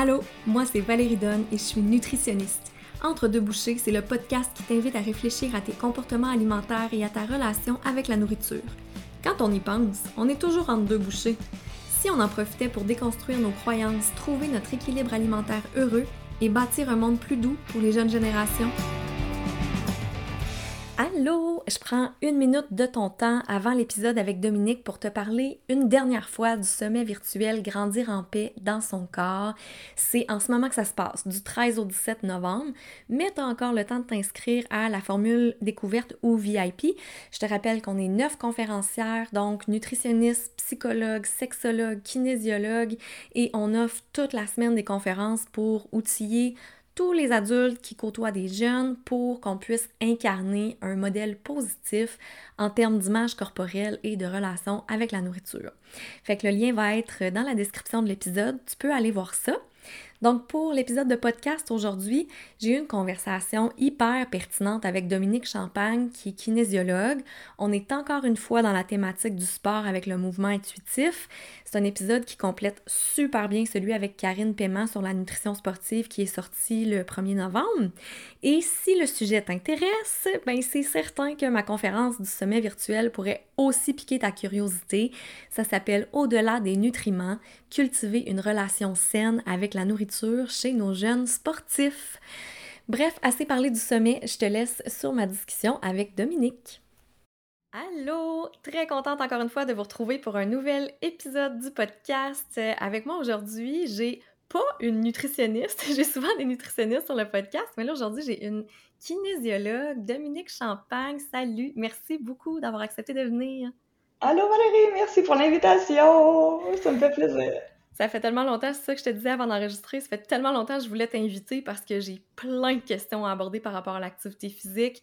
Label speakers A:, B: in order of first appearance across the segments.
A: Allô, moi c'est Valérie Donne et je suis nutritionniste. Entre deux bouchées, c'est le podcast qui t'invite à réfléchir à tes comportements alimentaires et à ta relation avec la nourriture. Quand on y pense, on est toujours entre deux bouchées. Si on en profitait pour déconstruire nos croyances, trouver notre équilibre alimentaire heureux et bâtir un monde plus doux pour les jeunes générations, Allô, je prends une minute de ton temps avant l'épisode avec Dominique pour te parler une dernière fois du sommet virtuel Grandir en paix dans son corps. C'est en ce moment que ça se passe, du 13 au 17 novembre, mais tu encore le temps de t'inscrire à la formule découverte ou VIP. Je te rappelle qu'on est neuf conférencières, donc nutritionnistes, psychologues, sexologues, kinésiologues, et on offre toute la semaine des conférences pour outiller tous les adultes qui côtoient des jeunes pour qu'on puisse incarner un modèle positif en termes d'image corporelle et de relation avec la nourriture. Fait que le lien va être dans la description de l'épisode, tu peux aller voir ça. Donc, pour l'épisode de podcast aujourd'hui, j'ai eu une conversation hyper pertinente avec Dominique Champagne, qui est kinésiologue. On est encore une fois dans la thématique du sport avec le mouvement intuitif. C'est un épisode qui complète super bien celui avec Karine Paiement sur la nutrition sportive qui est sorti le 1er novembre. Et si le sujet t'intéresse, ben c'est certain que ma conférence du sommet virtuel pourrait aussi piquer ta curiosité. Ça s'appelle Au-delà des nutriments, cultiver une relation saine avec la nourriture chez nos jeunes sportifs. Bref, assez parlé du sommet, je te laisse sur ma discussion avec Dominique. Allô! Très contente encore une fois de vous retrouver pour un nouvel épisode du podcast. Avec moi aujourd'hui, j'ai pas une nutritionniste. J'ai souvent des nutritionnistes sur le podcast, mais là aujourd'hui, j'ai une kinésiologue, Dominique Champagne. Salut! Merci beaucoup d'avoir accepté de venir.
B: Allô Valérie, merci pour l'invitation. Ça me fait plaisir.
A: Ça fait tellement longtemps, c'est ça que je te disais avant d'enregistrer, ça fait tellement longtemps que je voulais t'inviter parce que j'ai plein de questions à aborder par rapport à l'activité physique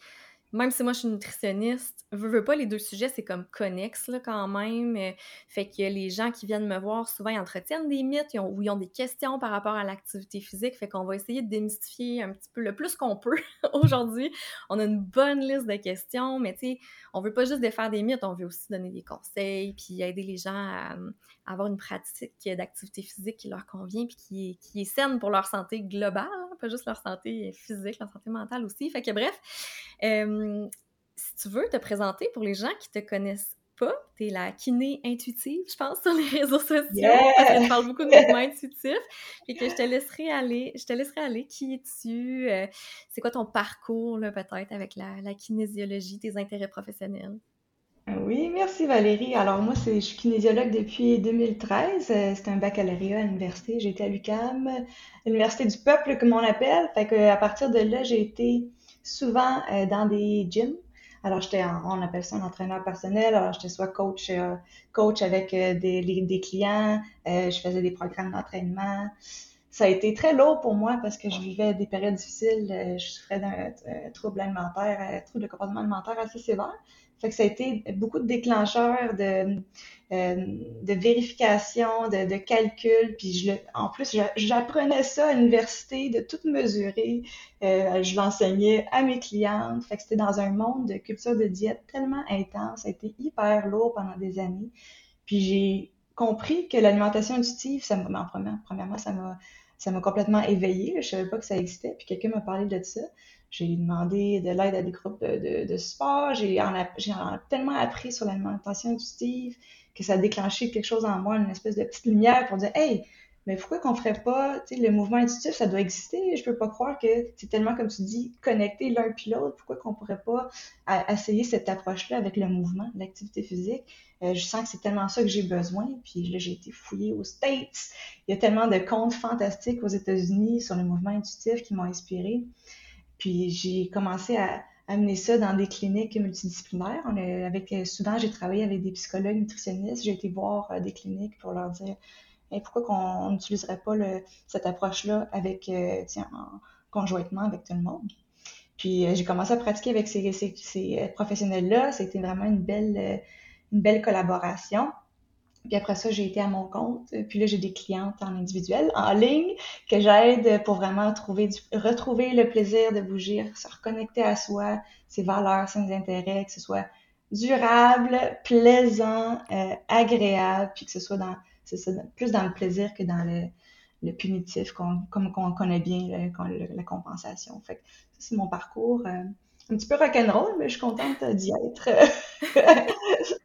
A: même si moi je suis nutritionniste, veux, veux pas, les deux sujets, c'est comme connexe là, quand même. Euh, fait que les gens qui viennent me voir, souvent, ils entretiennent des mythes ou ils ont des questions par rapport à l'activité physique. Fait qu'on va essayer de démystifier un petit peu le plus qu'on peut aujourd'hui. On a une bonne liste de questions, mais tu sais, on veut pas juste défaire des mythes, on veut aussi donner des conseils, puis aider les gens à, avoir une pratique d'activité physique qui leur convient, puis qui est, saine pour leur santé globale, hein, pas juste leur santé physique, leur santé mentale aussi. Fait que bref, euh, si tu veux te présenter pour les gens qui te connaissent pas, tu es la kiné intuitive, je pense, sur les réseaux sociaux. Yeah! parle beaucoup de mouvement intuitif. Et que je te laisserai aller. Je te laisserai aller. Qui es-tu? Euh, c'est quoi ton parcours, peut-être, avec la, kinésiologie, tes intérêts professionnels?
B: Oui, merci Valérie. Alors moi, je suis kinésiologue depuis 2013. Euh, c'est un baccalauréat à l'université. J'ai été à l'UCAM, l'université du peuple, comme on l'appelle. Fait que à partir de là, j'ai été souvent euh, dans des gyms. Alors, j'étais, on appelle ça un entraîneur personnel. Alors, j'étais soit coach, euh, coach avec euh, des, des, clients, je faisais des programmes d'entraînement. Ça a été très lourd pour moi parce que je vivais des périodes difficiles. je souffrais d'un trouble alimentaire, trouble de comportement alimentaire assez sévère. Fait que ça a été beaucoup de déclencheurs, de, euh, de vérification, de, de calcul. Puis je, en plus, j'apprenais ça à l'université, de tout mesurer. Euh, je l'enseignais à mes clientes. Fait que c'était dans un monde de culture de diète tellement intense. Ça a été hyper lourd pendant des années. Puis j'ai compris que l'alimentation intuitive, ça m'a, premièrement, ça m'a ça m'a complètement éveillée. Je savais pas que ça existait. Puis quelqu'un m'a parlé de ça. J'ai demandé de l'aide à des groupes de, de, sport. J'ai tellement appris sur l'alimentation intuitive que ça a déclenché quelque chose en moi, une espèce de petite lumière pour dire Hey, mais pourquoi qu'on ferait pas, le mouvement intuitif, ça doit exister. Je peux pas croire que c'est tellement, comme tu dis, connecté l'un puis l'autre. Pourquoi qu'on pourrait pas essayer cette approche-là avec le mouvement, l'activité physique? Euh, je sens que c'est tellement ça que j'ai besoin. Puis là, j'ai été fouillée aux States. Il y a tellement de comptes fantastiques aux États-Unis sur le mouvement intuitif qui m'ont inspiré. Puis j'ai commencé à amener ça dans des cliniques multidisciplinaires. Avec, euh, souvent, j'ai travaillé avec des psychologues nutritionnistes. J'ai été voir euh, des cliniques pour leur dire pourquoi qu'on n'utiliserait pas cette approche-là avec, euh, tiens, conjointement avec tout le monde. Puis j'ai commencé à pratiquer avec ces, ces, professionnels-là. C'était vraiment une belle, une belle collaboration. Puis après ça, j'ai été à mon compte. Puis là, j'ai des clientes en individuel, en ligne, que j'aide pour vraiment trouver retrouver le plaisir de bouger, se reconnecter à soi, ses valeurs, ses intérêts, que ce soit durable, plaisant, euh, agréable, puis que ce soit dans, ça, plus dans le plaisir que dans le, le punitif, comme on connaît bien la compensation. Fait c'est mon parcours. Euh, un petit peu rock'n'roll, mais je suis contente d'y être.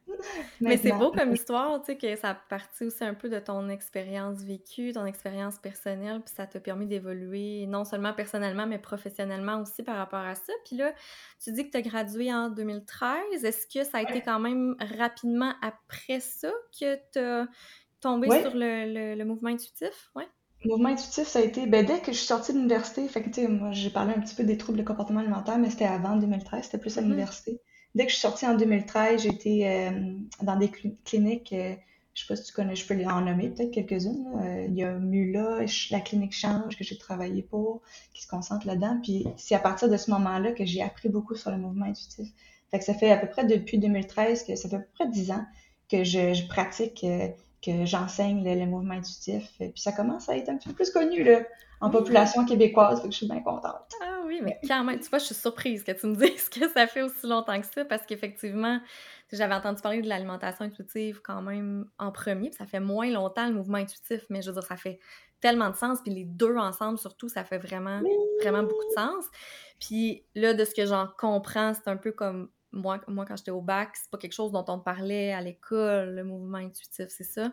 A: mais c'est beau comme histoire, tu sais, que ça partit aussi un peu de ton expérience vécue, ton expérience personnelle, puis ça t'a permis d'évoluer non seulement personnellement, mais professionnellement aussi par rapport à ça. Puis là, tu dis que tu as gradué en 2013. Est-ce que ça a été quand même rapidement après ça que tu as tombé sur le, le, mouvement intuitif? Ouais.
B: Le mouvement intuitif, ça a été ben, dès que je suis sortie de l'université. Fait que, moi, j'ai parlé un petit peu des troubles de comportement alimentaire, mais c'était avant 2013, c'était plus à mm-hmm. l'université. Dès que je suis sortie en 2013, j'étais euh, dans des cliniques, euh, je sais pas si tu connais, je peux en nommer peut-être quelques-unes. Euh, il y a Mula, la clinique Change que j'ai travaillé pour, qui se concentre là-dedans. Puis c'est à partir de ce moment-là que j'ai appris beaucoup sur le mouvement intuitif. Fait que ça fait à peu près depuis 2013, que ça fait à peu près 10 ans que je, pratique, que j'enseigne le, mouvement intuitif. Puis ça commence à être un petit peu plus connu là, en population québécoise, fait que je suis bien contente.
A: Oui, mais quand même, tu vois, je suis surprise que tu me dises que ça fait aussi longtemps que ça, parce qu'effectivement, j'avais entendu parler de l'alimentation intuitive quand même en premier, puis ça fait moins longtemps le mouvement intuitif, mais je veux dire, ça fait tellement de sens, puis les deux ensemble, surtout, ça fait vraiment, vraiment beaucoup de sens. Puis là, de ce que j'en comprends, c'est un peu comme moi, moi quand j'étais au bac, c'est pas quelque chose dont on parlait à l'école, le mouvement intuitif, c'est ça?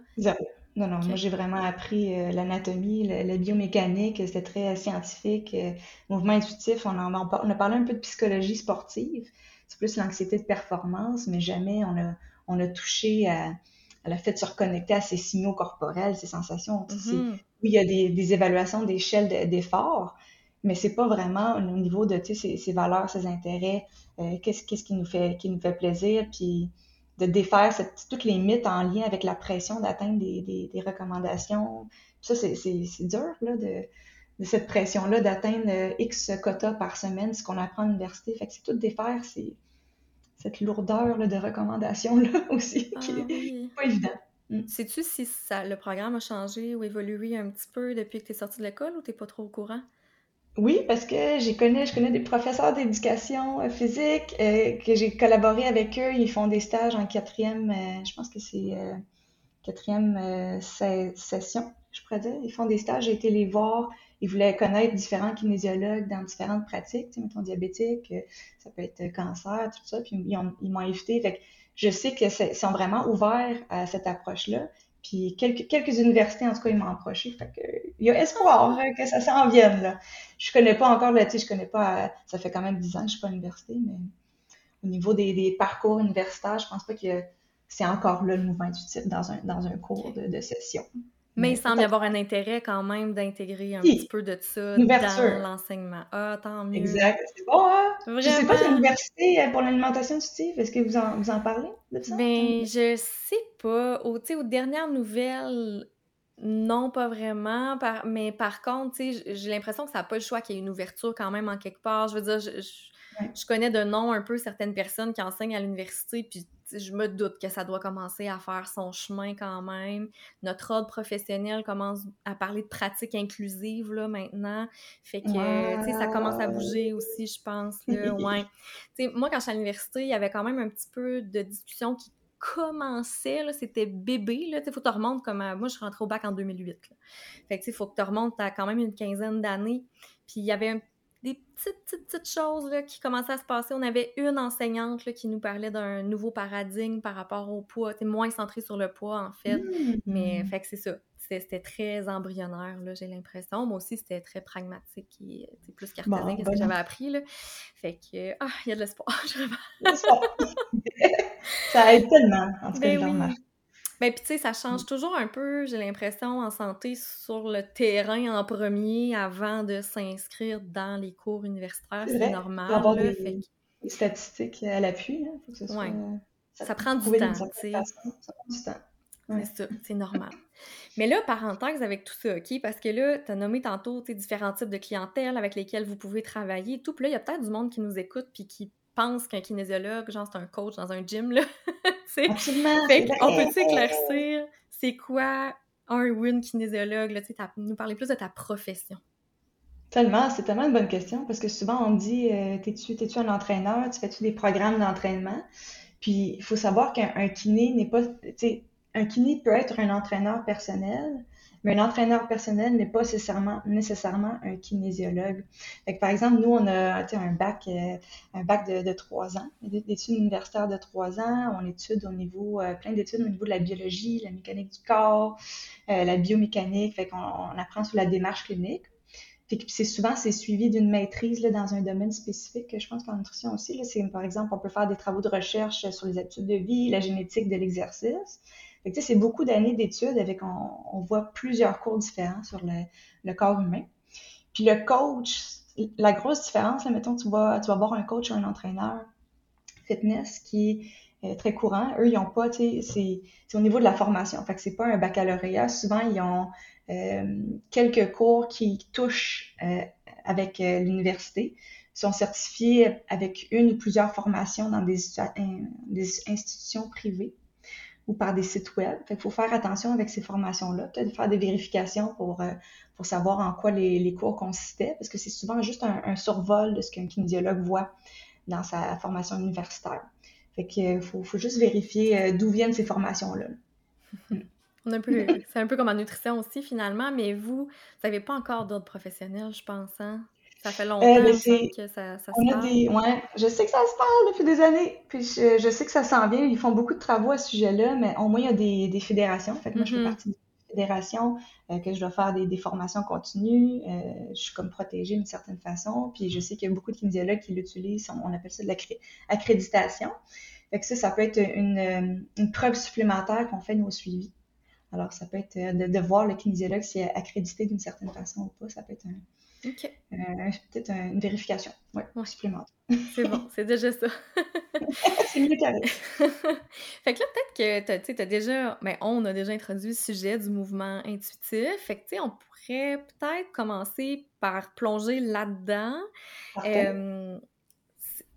B: Non, non, moi j'ai vraiment appris euh, l'anatomie, la biomécanique, c'était très scientifique. Euh, mouvement intuitif, on, on, a parlé un peu de psychologie sportive, c'est plus l'anxiété de performance, mais jamais on a, on a touché à, à, la fait de se reconnecter à ces signaux corporels, ces sensations. Mm-hmm. Oui, il y a des, des évaluations d'échelle d'effort, mais c'est pas vraiment au niveau de ces, ces valeurs, ces intérêts, euh, qu'est-ce qu'est-ce qui nous fait qui nous fait plaisir, puis de défaire toutes les mythes en lien avec la pression d'atteindre des, des, recommandations. Ça, c'est dur, là, de, de cette pression-là d'atteindre euh, X quotas par semaine, ce qu'on apprend à l'université. Fait que c'est tout défaire c'est cette lourdeur là, de recommandations-là aussi, qui n'est ah pas évident.
A: Mm. Sais-tu si ça, le programme a changé ou évolué un petit peu depuis que tu es sorti de l'école ou tu n'es pas trop au courant?
B: Oui, parce que j'ai connais, je connais des professeurs d'éducation euh, physique euh, que j'ai collaboré avec eux. Ils font des stages en quatrième, euh, je pense que c'est quatrième session, je pourrais dire. Ils font des stages, j'ai été les voir. Ils voulaient connaître différents kinésiologues dans différentes pratiques, mettons diabétique, ça peut être cancer, tout ça. Puis ils m'ont invité. Fait que je sais qu'ils sont vraiment ouverts à cette approche-là. Puis quelques, quelques universités, en tout cas, ils m'ont approché. Fait que, il y a espoir que ça s'en vienne. Là. Je connais pas encore, là, je connais pas, ça fait quand même 10 ans que je suis pas à l'université, mais au niveau des, des, parcours universitaires, je pense pas que c'est encore là le mouvement intuitif dans un, dans un cours de, de session.
A: Mais il semble y avoir un intérêt quand même d'intégrer un petit peu de ça dans l'enseignement. Ah, tant mieux.
B: Exact. C'est bon, hein? Vraiment. Je sais pas si l'université pour l'alimentation intuitive, est-ce que vous en, vous en parlez de ça?
A: Ben, je sais pas. Au, aux dernières nouvelles, non, pas vraiment. mais par contre, j'ai l'impression que ça n'a pas le choix qu'il y ait une ouverture quand même en quelque part. Je veux dire, je, je connais de nom un peu certaines personnes qui enseignent à l'université, puis je me doute que ça doit commencer à faire son chemin quand même. Notre ordre professionnel commence à parler de pratiques inclusives là, maintenant. Fait que ça commence à bouger aussi, je pense. Là, ouais. moi, quand j'étais à l'université, il y avait quand même un petit peu de discussion qui commençait, c'était bébé. Il faut que tu remontes comme. moi, je suis rentrée au bac en 2008. Fait que il faut que tu remontes à quand même une quinzaine d'années. Puis il y avait un des petites, petites, petites choses là, qui commençaient à se passer. On avait une enseignante là, qui nous parlait d'un nouveau paradigme par rapport au poids, moins centré sur le poids en fait. Mais mmh. fait que c'est ça. C'était très embryonnaire, là, j'ai l'impression. Moi aussi, c'était très pragmatique et plus cartésien que ce que j'avais appris. Là. Fait que, ah, il y a de l'espoir,
B: ça aide tellement, en tout cas, ben
A: ben, puis tu sais, ça change toujours un peu, j'ai l'impression, en santé sur le terrain en premier avant de s'inscrire dans les cours universitaires. C'est normal.
B: Avoir des, fait... des, statistiques à l'appui. Hein, soit... ouais.
A: ça, ça, prend du temps. Ça prend du temps. C'est ça, c'est normal. Mais là, parenthèse avec tout ça, OK? Parce que là, tu as nommé tantôt différents types de clientèle avec lesquels vous pouvez travailler et tout. Puis là, il y a peut-être du monde qui nous écoute puis qui pense qu'un kinésiologue, genre, c'est un coach dans un gym, là.
B: Absolument.
A: Fait on peut-tu éclaircir, c'est quoi un win kinésiologue, là, tu sais, nous parler plus de ta profession?
B: Tellement, c'est tellement une bonne question parce que souvent on me dit euh, t'es-tu, t'es-tu un entraîneur, tu fais-tu des programmes d'entraînement? Puis il faut savoir qu'un kiné n'est pas, tu sais, un kiné peut être un entraîneur personnel, Mais un entraîneur personnel n'est pas nécessairement, nécessairement un kinésiologue. par exemple, nous, on a un bac, euh, un bac de, trois ans, d'études universitaires de trois ans. On étude au niveau, euh, plein d'études au niveau de la biologie, la mécanique du corps, euh, la biomécanique. On apprend sur la démarche clinique. C'est souvent c'est suivi d'une maîtrise dans un domaine spécifique. Je pense qu'en nutrition aussi, par exemple, on peut faire des travaux de recherche sur les habitudes de vie, la génétique de l'exercice. C'est beaucoup d'années d'études avec on, voit plusieurs cours différents sur le, corps humain. Puis le coach, la grosse différence, là, mettons, tu vas, tu vas voir un coach ou un entraîneur fitness qui est très courant. Eux, ils n'ont pas, tu sais, c'est au niveau de la formation. Fait que c'est pas un baccalauréat. Souvent, ils ont euh, quelques cours qui touchent euh, avec euh, l'université. Sont certifiés avec une ou plusieurs formations dans des institutions privées ou par des sites web. il faut faire attention avec ces formations-là, peut-être faire des vérifications pour, euh, pour savoir en quoi les, cours consistaient, parce que c'est souvent juste un, survol de ce qu'un kinésiologue voit dans sa formation universitaire. Fait faut, faut, juste vérifier euh, d'où viennent ces formations-là.
A: c'est un peu comme en nutrition aussi, finalement, mais vous, vous n'avez pas encore d'autres professionnels, je pense, hein? Ça fait euh, longtemps que ça, ça se parle.
B: Ouais, je sais que ça se parle depuis des années, puis je, sais que ça s'en vient. Ils font beaucoup de travaux à ce sujet-là, mais au moins, il y a des, des fédérations. Fait que moi, je fais mm-hmm. partie des fédérations, euh, que je dois faire des, des formations continues. Euh, je suis comme protégée d'une certaine façon. Puis je sais qu'il y a beaucoup de kinésiologues qui l'utilisent. On, appelle ça de l'accréditation. Fait que ça, ça peut être une, une preuve supplémentaire qu'on fait nos suivis. Alors, ça peut être de, de voir le kinésiologue s'il est accrédité d'une certaine façon ou pas. Ça peut être un, OK. Euh, peut-être une vérification, ouais, supplémentaire.
A: C'est bon, c'est déjà ça.
B: c'est mieux
A: fait que là, peut-être que tu as déjà, mais ben, on a déjà introduit le sujet du mouvement intuitif. Fait que tu sais, on pourrait peut-être commencer par plonger là-dedans. Euh,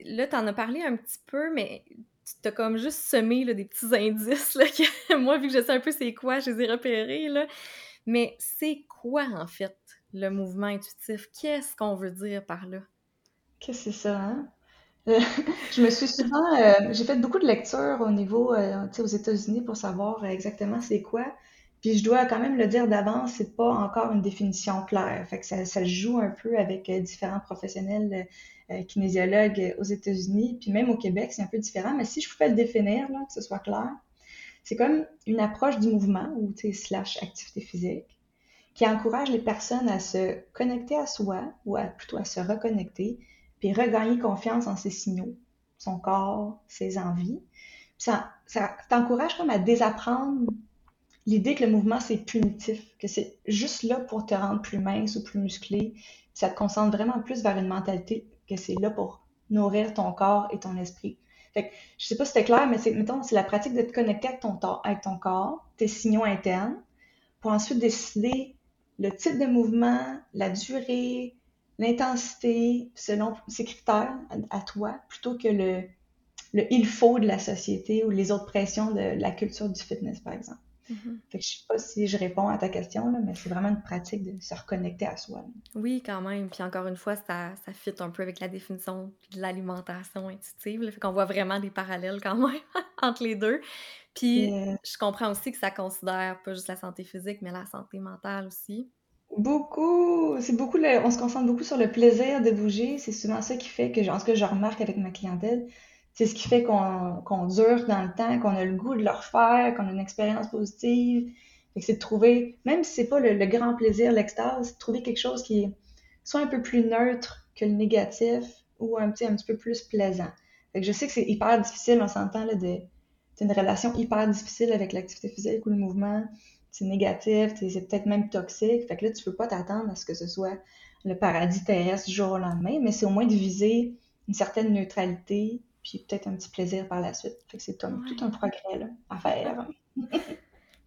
A: là, tu en as parlé un petit peu, mais tu t'as comme juste semé là, des petits indices là, que moi, vu que je sais un peu c'est quoi, je les ai repérés. Là. Mais c'est quoi en fait le mouvement intuitif. Qu'est-ce qu'on veut dire par là?
B: Qu'est-ce que c'est ça, hein? Euh, je me suis souvent, euh, j'ai fait beaucoup de lectures au niveau, euh, aux États-Unis pour savoir exactement c'est quoi. Puis je dois quand même le dire d'avance, c'est pas encore une définition claire. Fait que ça, ça joue un peu avec différents professionnels kinésiologues aux États-Unis, puis même au Québec, c'est un peu différent. Mais si je pouvais le définir, là, que ce soit clair, c'est comme une approche du mouvement ou slash activité physique qui encourage les personnes à se connecter à soi ou à, plutôt à se reconnecter, puis regagner confiance en ses signaux, son corps, ses envies. Ça, t'encourage comme à désapprendre l'idée que le mouvement c'est punitif, que c'est juste là pour te rendre plus mince ou plus musclé. Ça te concentre vraiment plus vers une mentalité que c'est là pour nourrir ton corps et ton esprit. Fait que, je sais pas si c'était clair, mais c'est, mettons, c'est la pratique de te connecter avec ton corps, tes signaux internes, pour ensuite décider le type de mouvement, la durée, l'intensité, selon ces critères à, toi, plutôt que le, le il faut de la société ou les autres pressions de la culture du fitness, par exemple. Fait que je sais pas si je réponds à ta question, là, mais c'est vraiment une pratique de se reconnecter à soi.
A: Oui, quand même. Puis encore une fois, ça, ça fit un peu avec la définition de l'alimentation intuitive. Fait qu'on voit vraiment des parallèles quand même entre les deux. Puis euh, je comprends aussi que ça considère pas juste la santé physique, mais la santé mentale aussi.
B: Beaucoup, c'est beaucoup on se concentre beaucoup sur le plaisir de bouger. C'est souvent ça qui fait que, en ce que je remarque avec ma clientèle, c'est ce qui fait qu'on dure dans le temps, qu'on a le goût de le refaire, qu'on a une expérience positive. c'est de trouver, même si c'est pas le, grand plaisir, l'extase, de trouver quelque chose qui est soit un peu plus neutre que le négatif ou un petit, un petit peu plus plaisant. je sais que c'est hyper difficile, on s'entend de c'est une relation hyper difficile avec l'activité physique ou le mouvement. C'est négatif, c'est peut-être même toxique. Fait que là, tu peux pas t'attendre à ce que ce soit le paradis terrestre du jour au lendemain, mais c'est au moins de viser une certaine neutralité, puis peut-être un petit plaisir par la suite. Fait que c'est tout, un progrès là, à faire.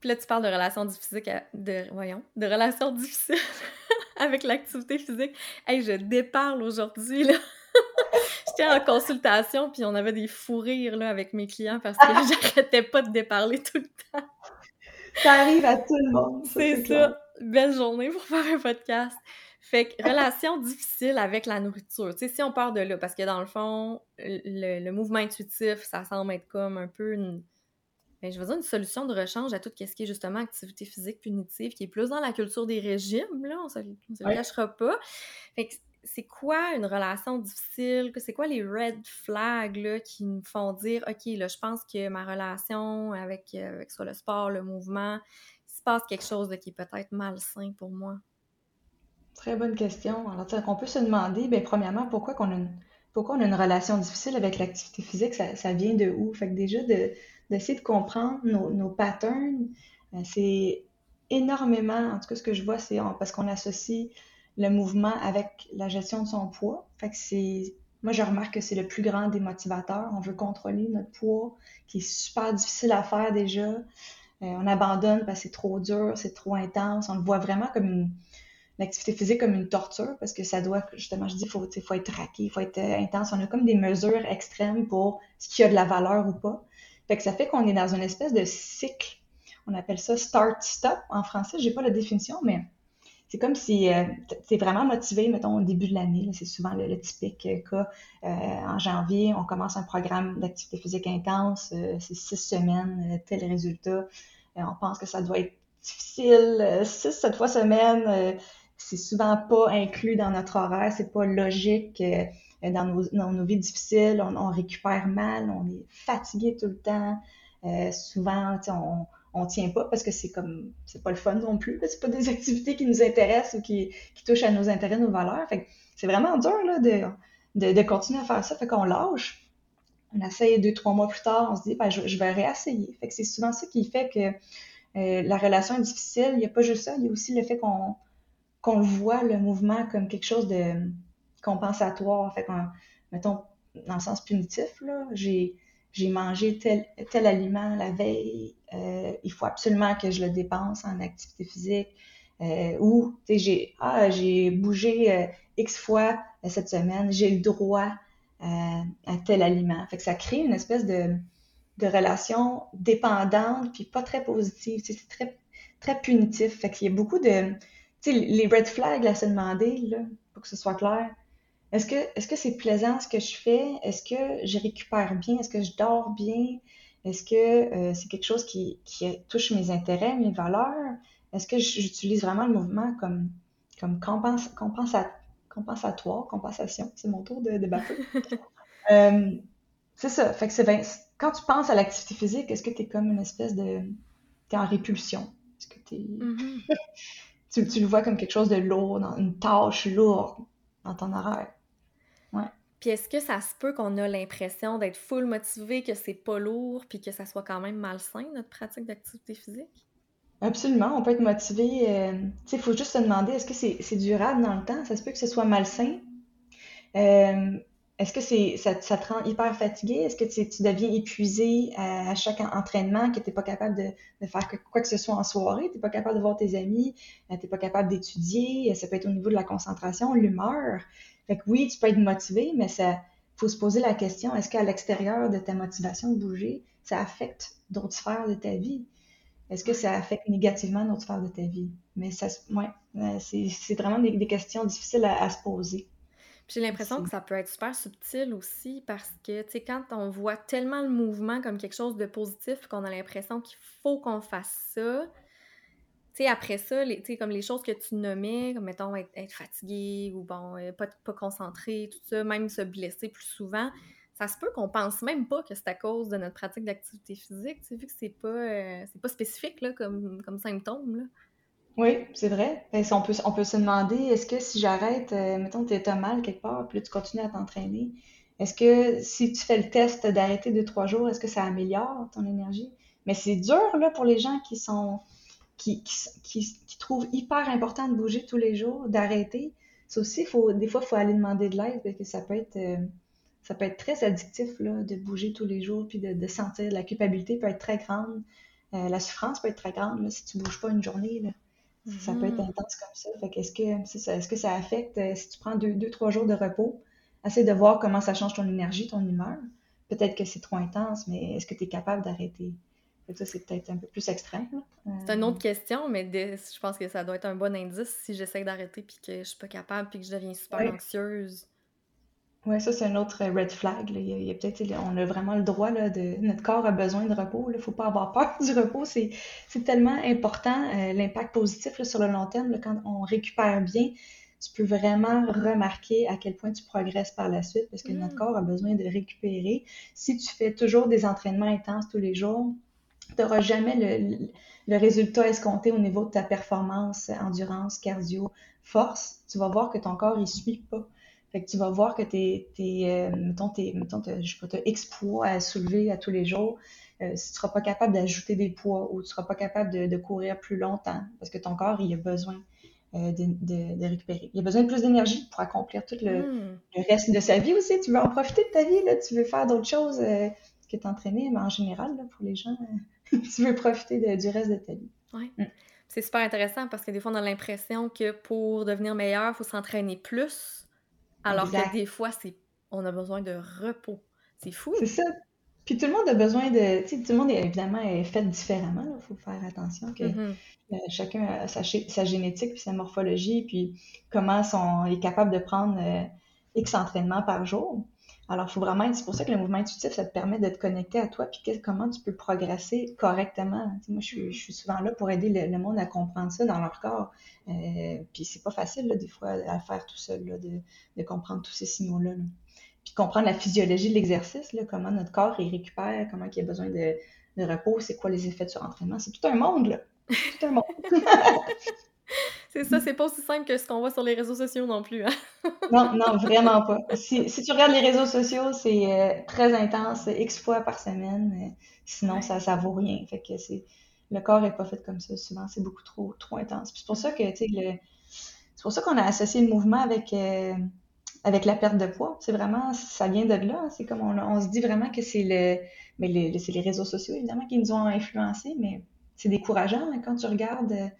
A: puis là, tu parles de relations difficiles, de, voyons, de relations difficiles avec l'activité physique. Hey, je déparle aujourd'hui, là. J'étais en consultation, puis on avait des fous rires là, avec mes clients parce que j'arrêtais pas de déparler tout le temps.
B: Ça arrive à tout le monde.
A: C'est ça. Belle journée pour faire un podcast. Fait que relation difficile avec la nourriture. Tu sais, si on part de là, parce que dans le fond, le, mouvement intuitif, ça semble être comme un peu une, ben, je veux dire, une solution de rechange à tout ce qui est justement activité physique punitive, qui est plus dans la culture des régimes, là, on se, se le cachera pas. Fait que c'est quoi une relation difficile? C'est quoi les red flags qui me font dire, OK, là, je pense que ma relation avec, euh, avec soit le sport, le mouvement, il se passe quelque chose qui est peut-être malsain pour moi?
B: Très bonne question. Alors, on peut se demander, bien, premièrement, pourquoi qu'on a une, pourquoi on a une relation difficile avec l'activité physique, ça, ça, vient de où? Fait que déjà, d'essayer de, de comprendre nos, nos patterns, euh, c'est énormément, en tout cas, ce que je vois, c'est parce qu'on associe le mouvement avec la gestion de son poids. Fait que c'est, moi, je remarque que c'est le plus grand des motivateurs. On veut contrôler notre poids, qui est super difficile à faire déjà. Euh, on abandonne parce que c'est trop dur, c'est trop intense. On le voit vraiment comme une, l'activité physique comme une torture parce que ça doit, justement, je dis, il faut, faut être traqué, il faut être euh, intense. On a comme des mesures extrêmes pour ce qui a de la valeur ou pas. Fait que ça fait qu'on est dans une espèce de cycle. On appelle ça start-stop en français. J'ai pas la définition, mais c'est comme si euh, tu es vraiment motivé, mettons, au début de l'année. C'est souvent le, typique cas. Euh, en janvier, on commence un programme d'activité physique intense. c'est six semaines, tel résultat. on pense que ça doit être difficile, six, sept fois semaine c'est souvent pas inclus dans notre horaire, c'est pas logique euh, dans, nos, vies difficiles, on, récupère mal, on est fatigué tout le temps. Euh, souvent, on, on tient pas parce que c'est comme c'est pas le fun non plus, c'est pas des activités qui nous intéressent ou qui, qui touchent à nos intérêts, nos valeurs. Fait c'est vraiment dur là, de, de, continuer à faire ça. Fait qu'on lâche. On essaye deux, trois mois plus tard, on se dit ben, je, je vais réessayer. Fait que c'est souvent ça qui fait que euh, la relation est difficile. Il n'y a pas juste ça, il y a aussi le fait qu'on qu'on voit le mouvement comme quelque chose de compensatoire. Fait mettons, dans le sens punitif, là, j'ai, j'ai mangé tel, tel aliment la veille, euh, il faut absolument que je le dépense en activité physique. Euh, ou, tu sais, j'ai, ah, j'ai bougé euh, X fois cette semaine, j'ai le droit à tel aliment. Fait que ça crée une espèce de, de relation dépendante, puis pas très positive. C'est très, très punitif. Fait qu'il y a beaucoup de, les red flags à se demander, là, pour que ce soit clair. Est-ce que est-ce que c'est plaisant ce que je fais? Est-ce que je récupère bien? Est-ce que je dors bien? Est-ce que euh, c'est quelque chose qui, qui, touche mes intérêts, mes valeurs? Est-ce que j'utilise vraiment le mouvement comme, comme compensa, compensatoire, compensation? C'est mon tour de, de euh, c'est ça. Fait que c'est quand tu penses à l'activité physique, est-ce que tu es comme une espèce de. T'es en répulsion? Est-ce que tu es. Mm-hmm. tu, le vois comme quelque chose de lourd, une tâche lourde dans ton horaire? Ouais.
A: Puis est-ce que ça se peut qu'on a l'impression d'être full motivé, que c'est pas lourd, puis que ça soit quand même malsain, notre pratique d'activité physique?
B: Absolument, on peut être motivé. Euh, tu sais, il faut juste se demander, est-ce que c'est durable dans le temps? Ça se peut que ce soit malsain. Euh, est-ce que c'est ça, ça, te rend hyper fatigué? Est-ce que tu, tu, deviens épuisé à, chaque entraînement, que tu n'es pas capable de, de, faire quoi que ce soit en soirée, tu n'es pas capable de voir tes amis, euh, tu n'es pas capable d'étudier, ça peut être au niveau de la concentration, l'humeur. Fait que oui, tu peux être motivé, mais ça faut se poser la question, est-ce qu'à l'extérieur de ta motivation de bouger, ça affecte d'autres sphères de ta vie? Est-ce que ça affecte négativement d'autres sphères de ta vie? Mais ça, ouais, c'est vraiment des, des questions difficiles à se poser.
A: J'ai l'impression que ça peut être super subtil aussi parce que, tu sais, quand on voit tellement le mouvement comme quelque chose de positif qu'on a l'impression qu'il faut qu'on fasse ça, après ça, sais, comme les choses que tu nommais, comme mettons être, fatigué ou bon, euh, pas, pas concentré, tout ça, même se blesser plus souvent, ça se peut qu'on pense même pas que c'est à cause de notre pratique d'activité physique, tu sais, vu que c'est pas, euh, c'est pas spécifique là, comme, comme symptôme. Là.
B: Oui, c'est vrai. Ben, on peut, on peut se demander, est-ce que si j'arrête, euh, mettons, tu as mal quelque part, puis tu continues à t'entraîner, est-ce que si tu fais le test d'arrêter deux, trois jours, est-ce que ça améliore ton énergie? Mais c'est dur, là, pour les gens qui sont, qui, qui, qui, trouvent hyper important de bouger tous les jours, d'arrêter. Ça aussi, faut, des fois, il faut aller demander de l'aide, parce que ça peut être, euh, ça peut être très addictif, là, de bouger tous les jours, puis de, de sentir, la culpabilité peut être très grande, euh, la souffrance peut être très grande, là, si tu bouges pas une journée, là. Ça peut être mm-hmm. intense comme ça. Fait est-ce que, ça, est-ce que ça affecte, euh, si tu prends deux, deux, trois jours de repos, essaie de voir comment ça change ton énergie, ton humeur. Peut-être que c'est trop intense, mais est-ce que tu es capable d'arrêter? Ça, c'est peut-être un peu plus extrême.
A: C'est une autre question, mais je pense que ça doit être un bon indice si j'essaie d'arrêter puis que je suis pas capable puis que je deviens super anxieuse.
B: Oui, ça, c'est un autre red flag. Il y a, peut-être, on a vraiment le droit, là, de, notre corps a besoin de repos. Il ne faut pas avoir peur du repos. C'est, tellement important, euh, l'impact positif sur le long terme, quand on récupère bien, tu peux vraiment remarquer à quel point tu progresses par la suite parce que notre mm. corps a besoin de récupérer. Si tu fais toujours des entraînements intenses tous les jours, tu n'auras jamais le, le, résultat escompté au niveau de ta performance, endurance, cardio, force. Tu vas voir que ton corps, il suit pas. Fait que tu vas voir que tes, tes, euh, mettons, tes, mettons, je sais pas, X poids à soulever à tous les jours, euh, si tu seras pas capable d'ajouter des poids ou tu seras pas capable de, de, courir plus longtemps parce que ton corps, il a besoin euh, de, de, récupérer. Il a besoin de plus d'énergie pour accomplir tout le, hmm. le, reste de sa vie aussi. Tu veux en profiter de ta vie, là, tu veux faire d'autres choses que t'entraîner, mais en général, là, pour les gens, tu veux profiter du reste de ta vie.
A: Ouais. Hmm. C'est super intéressant parce que des fois, on a l'impression que pour devenir meilleur, il faut s'entraîner plus. Alors que des fois, c'est on a besoin de repos. C'est fou.
B: C'est ça. Puis tout le monde a besoin de. Tu sais, tout le monde, évidemment, est fait différemment. Il faut faire attention que mm-hmm. euh, chacun a sa, génétique, puis sa morphologie, puis comment sont, est capable de prendre euh, X entraînements par jour. Alors, il faut vraiment, c'est pour ça que le mouvement intuitif, ça te permet de te connecter à toi, puis comment tu peux progresser correctement. moi, je suis, souvent là pour aider le, monde à comprendre ça dans leur corps. Euh, puis c'est pas facile, des fois, à faire tout seul, de, comprendre tous ces signaux-là. Puis comprendre la physiologie de l'exercice, comment notre corps il récupère, comment il a besoin de, de repos, c'est quoi les effets de surentraînement. C'est tout un monde, là. Tout un monde.
A: C'est ça, c'est pas aussi simple que ce qu'on voit sur les réseaux sociaux non plus. Hein.
B: non, non, vraiment pas. Si, tu regardes les réseaux sociaux, c'est euh, très intense, X fois par semaine. sinon, ça, ça vaut rien. Fait que c'est le corps est pas fait comme ça. Souvent, c'est beaucoup trop, trop intense. c'est pour ça que, tu sais, c'est pour ça qu'on a associé le mouvement avec, euh, avec la perte de poids. C'est vraiment, ça vient de là. C'est comme on, se dit vraiment que c'est le, mais c'est les réseaux sociaux, évidemment, qui nous ont influencés, mais c'est décourageant hein, quand tu regardes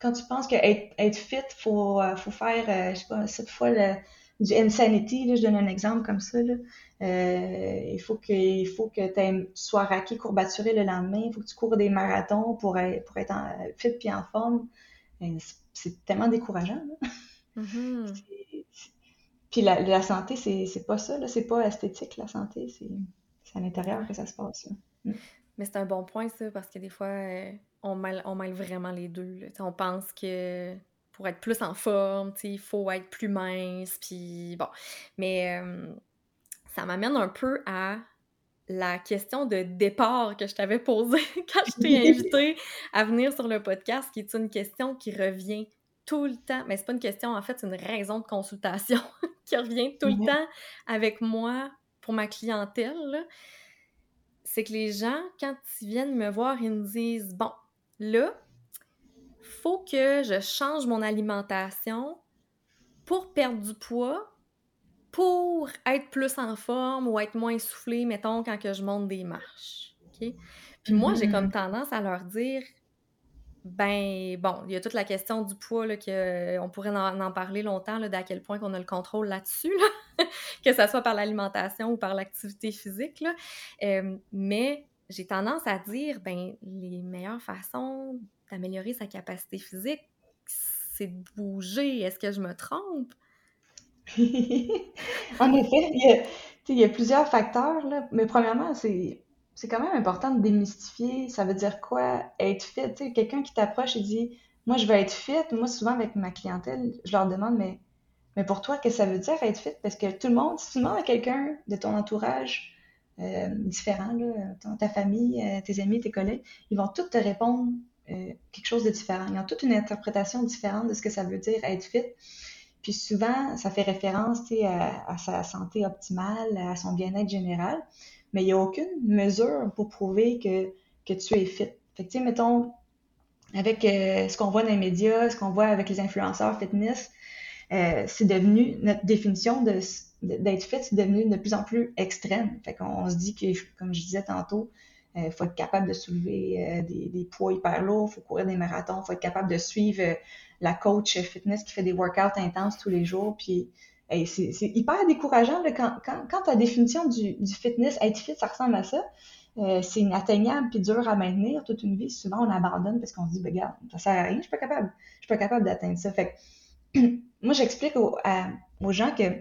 B: quand tu penses qu'être être fit, il faut, euh, faut faire, euh, je sais pas, cette fois le, du insanity, là, je donne un exemple comme ça. Là. Euh, il faut que, il faut que tu sois raqué, courbaturé le lendemain. Il faut que tu cours des marathons pour, être, pour être en, fit puis en forme. C'est tellement décourageant. Mm-hmm. Puis la, la santé, c'est pas ça. C'est pas esthétique, la santé. C'est à l'intérieur que ça se passe. Mm.
A: Mais c'est un bon point, ça, parce que des fois, on mêle, on mêle vraiment les deux. On pense que pour être plus en forme, il faut être plus mince, puis bon. Mais euh, ça m'amène un peu à la question de départ que je t'avais posée quand je t'ai invité à venir sur le podcast, qui est une question qui revient tout le temps. Mais c'est pas une question, en fait, c'est une raison de consultation qui revient tout le temps avec moi pour ma clientèle. C'est que les gens, quand ils viennent me voir, ils me disent Bon, Là, faut que je change mon alimentation pour perdre du poids, pour être plus en forme ou être moins essoufflé, mettons, quand que je monte des marches. Puis moi, j'ai comme mm-hmm. tendance à leur dire ben bon, il y a toute la question du poids, là, que, on pourrait en, parler longtemps, là, d'à quel point qu'on a le contrôle là-dessus, que ce soit par l'alimentation ou par l'activité physique. Là. Euh, mais j'ai tendance à dire, ben, les meilleures façons d'améliorer sa capacité physique, c'est de bouger. Est-ce que je me trompe?
B: en effet, il y, a, plusieurs facteurs, là. mais premièrement, c'est, c'est quand même important de démystifier. Ça veut dire quoi? Être fit? Quelqu'un qui t'approche et dit Moi, je veux être fit. Moi, souvent, avec ma clientèle, je leur demande Mais, mais pour toi, qu'est-ce que ça veut dire être fit? Parce que tout le monde, si tu demandes à quelqu'un de ton entourage, euh, différents, ta famille, euh, tes amis, tes collègues, ils vont tous te répondre euh, quelque chose de différent. Ils ont toute une interprétation différente de ce que ça veut dire être fit. Puis souvent, ça fait référence à, sa santé optimale, à son bien-être général, mais il n'y a aucune mesure pour prouver que, que tu es fit. Fait que, mettons, avec ce qu'on voit dans les médias, ce qu'on voit avec les influenceurs fitness, c'est devenu notre définition de d'être fit, c'est devenu de plus en plus extrême. Fait qu'on se dit que, comme je disais tantôt, il euh, faut être capable de soulever euh, des, poids hyper lourds, il faut courir des marathons, il faut être capable de suivre euh, la coach fitness qui fait des workouts intenses tous les jours. Puis c'est hyper décourageant quand, quand, quand ta définition du, du, fitness, être fit, ça ressemble à ça. c'est inatteignable puis dur à maintenir toute une vie. Souvent, on abandonne parce qu'on se dit, ben, regarde, ça sert à rien, je suis pas capable. Je suis pas capable d'atteindre ça. Fait moi, j'explique aux gens que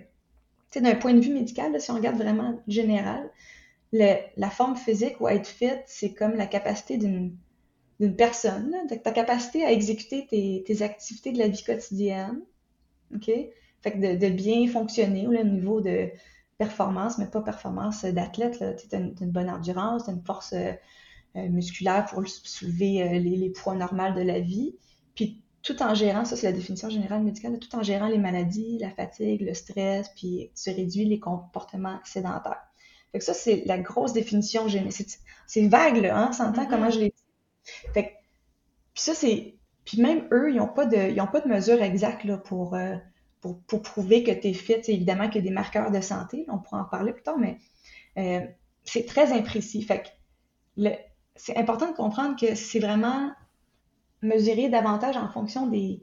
B: d'un point de vue médical, si on regarde vraiment général, la forme physique ou être fit, c'est comme la capacité d'une personne, ta capacité à exécuter tes, activités de la vie quotidienne, OK? Fait que de, bien fonctionner au niveau de performance, mais pas performance d'athlète, tu as, une bonne endurance, tu une force euh, musculaire pour soulever euh, les, poids normaux de la vie, tout en gérant, ça c'est la définition générale médicale, tout en gérant les maladies, la fatigue, le stress, puis tu réduis les comportements sédentaires. Fait que ça, c'est la grosse définition. C'est vague, là, hein? S'entend mm-hmm. comment je l'ai dit. Fait que, puis ça, c'est... Puis même eux, ils n'ont pas, de, ils ont pas de mesure exacte là, pour, euh, pour, pour, prouver que tu es fit. C'est évidemment qu'il y a des marqueurs de santé. on pourra en parler plus tard, mais euh, c'est très imprécis. Fait que c'est important de comprendre que c'est vraiment mesuré davantage en fonction des,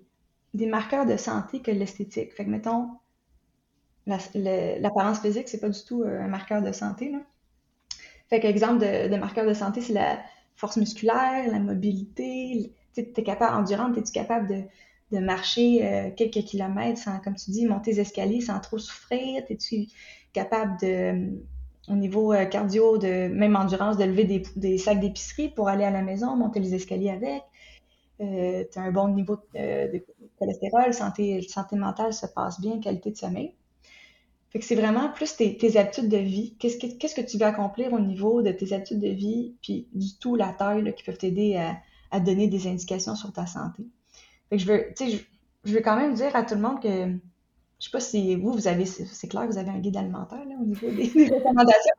B: marqueurs de santé que l'esthétique. Fait que, mettons, l'apparence physique, c'est pas du tout euh, un marqueur de santé. Là. Fait qu'exemple de, de marqueur de santé, c'est la force musculaire, la mobilité. Tu es capable, endurante, es-tu capable de, marcher euh, quelques kilomètres sans, comme tu dis, monter les escaliers sans trop souffrir? Es-tu capable de, au niveau euh, cardio, de même endurance, de lever des sacs d'épicerie pour aller à la maison, monter les escaliers avec? Euh, tu as un bon niveau de, de cholestérol, santé, santé mentale se passe bien, qualité de sommeil. Fait que c'est vraiment plus tes, habitudes de vie. Qu'est-ce que, tu veux accomplir au niveau de tes habitudes de vie, puis du tout la taille qui peuvent t'aider à, donner des indications sur ta santé? Fait que je veux, je, je, veux quand même dire à tout le monde que, je sais pas si vous, vous avez, c'est clair, vous avez un guide alimentaire là, au niveau des, recommandations.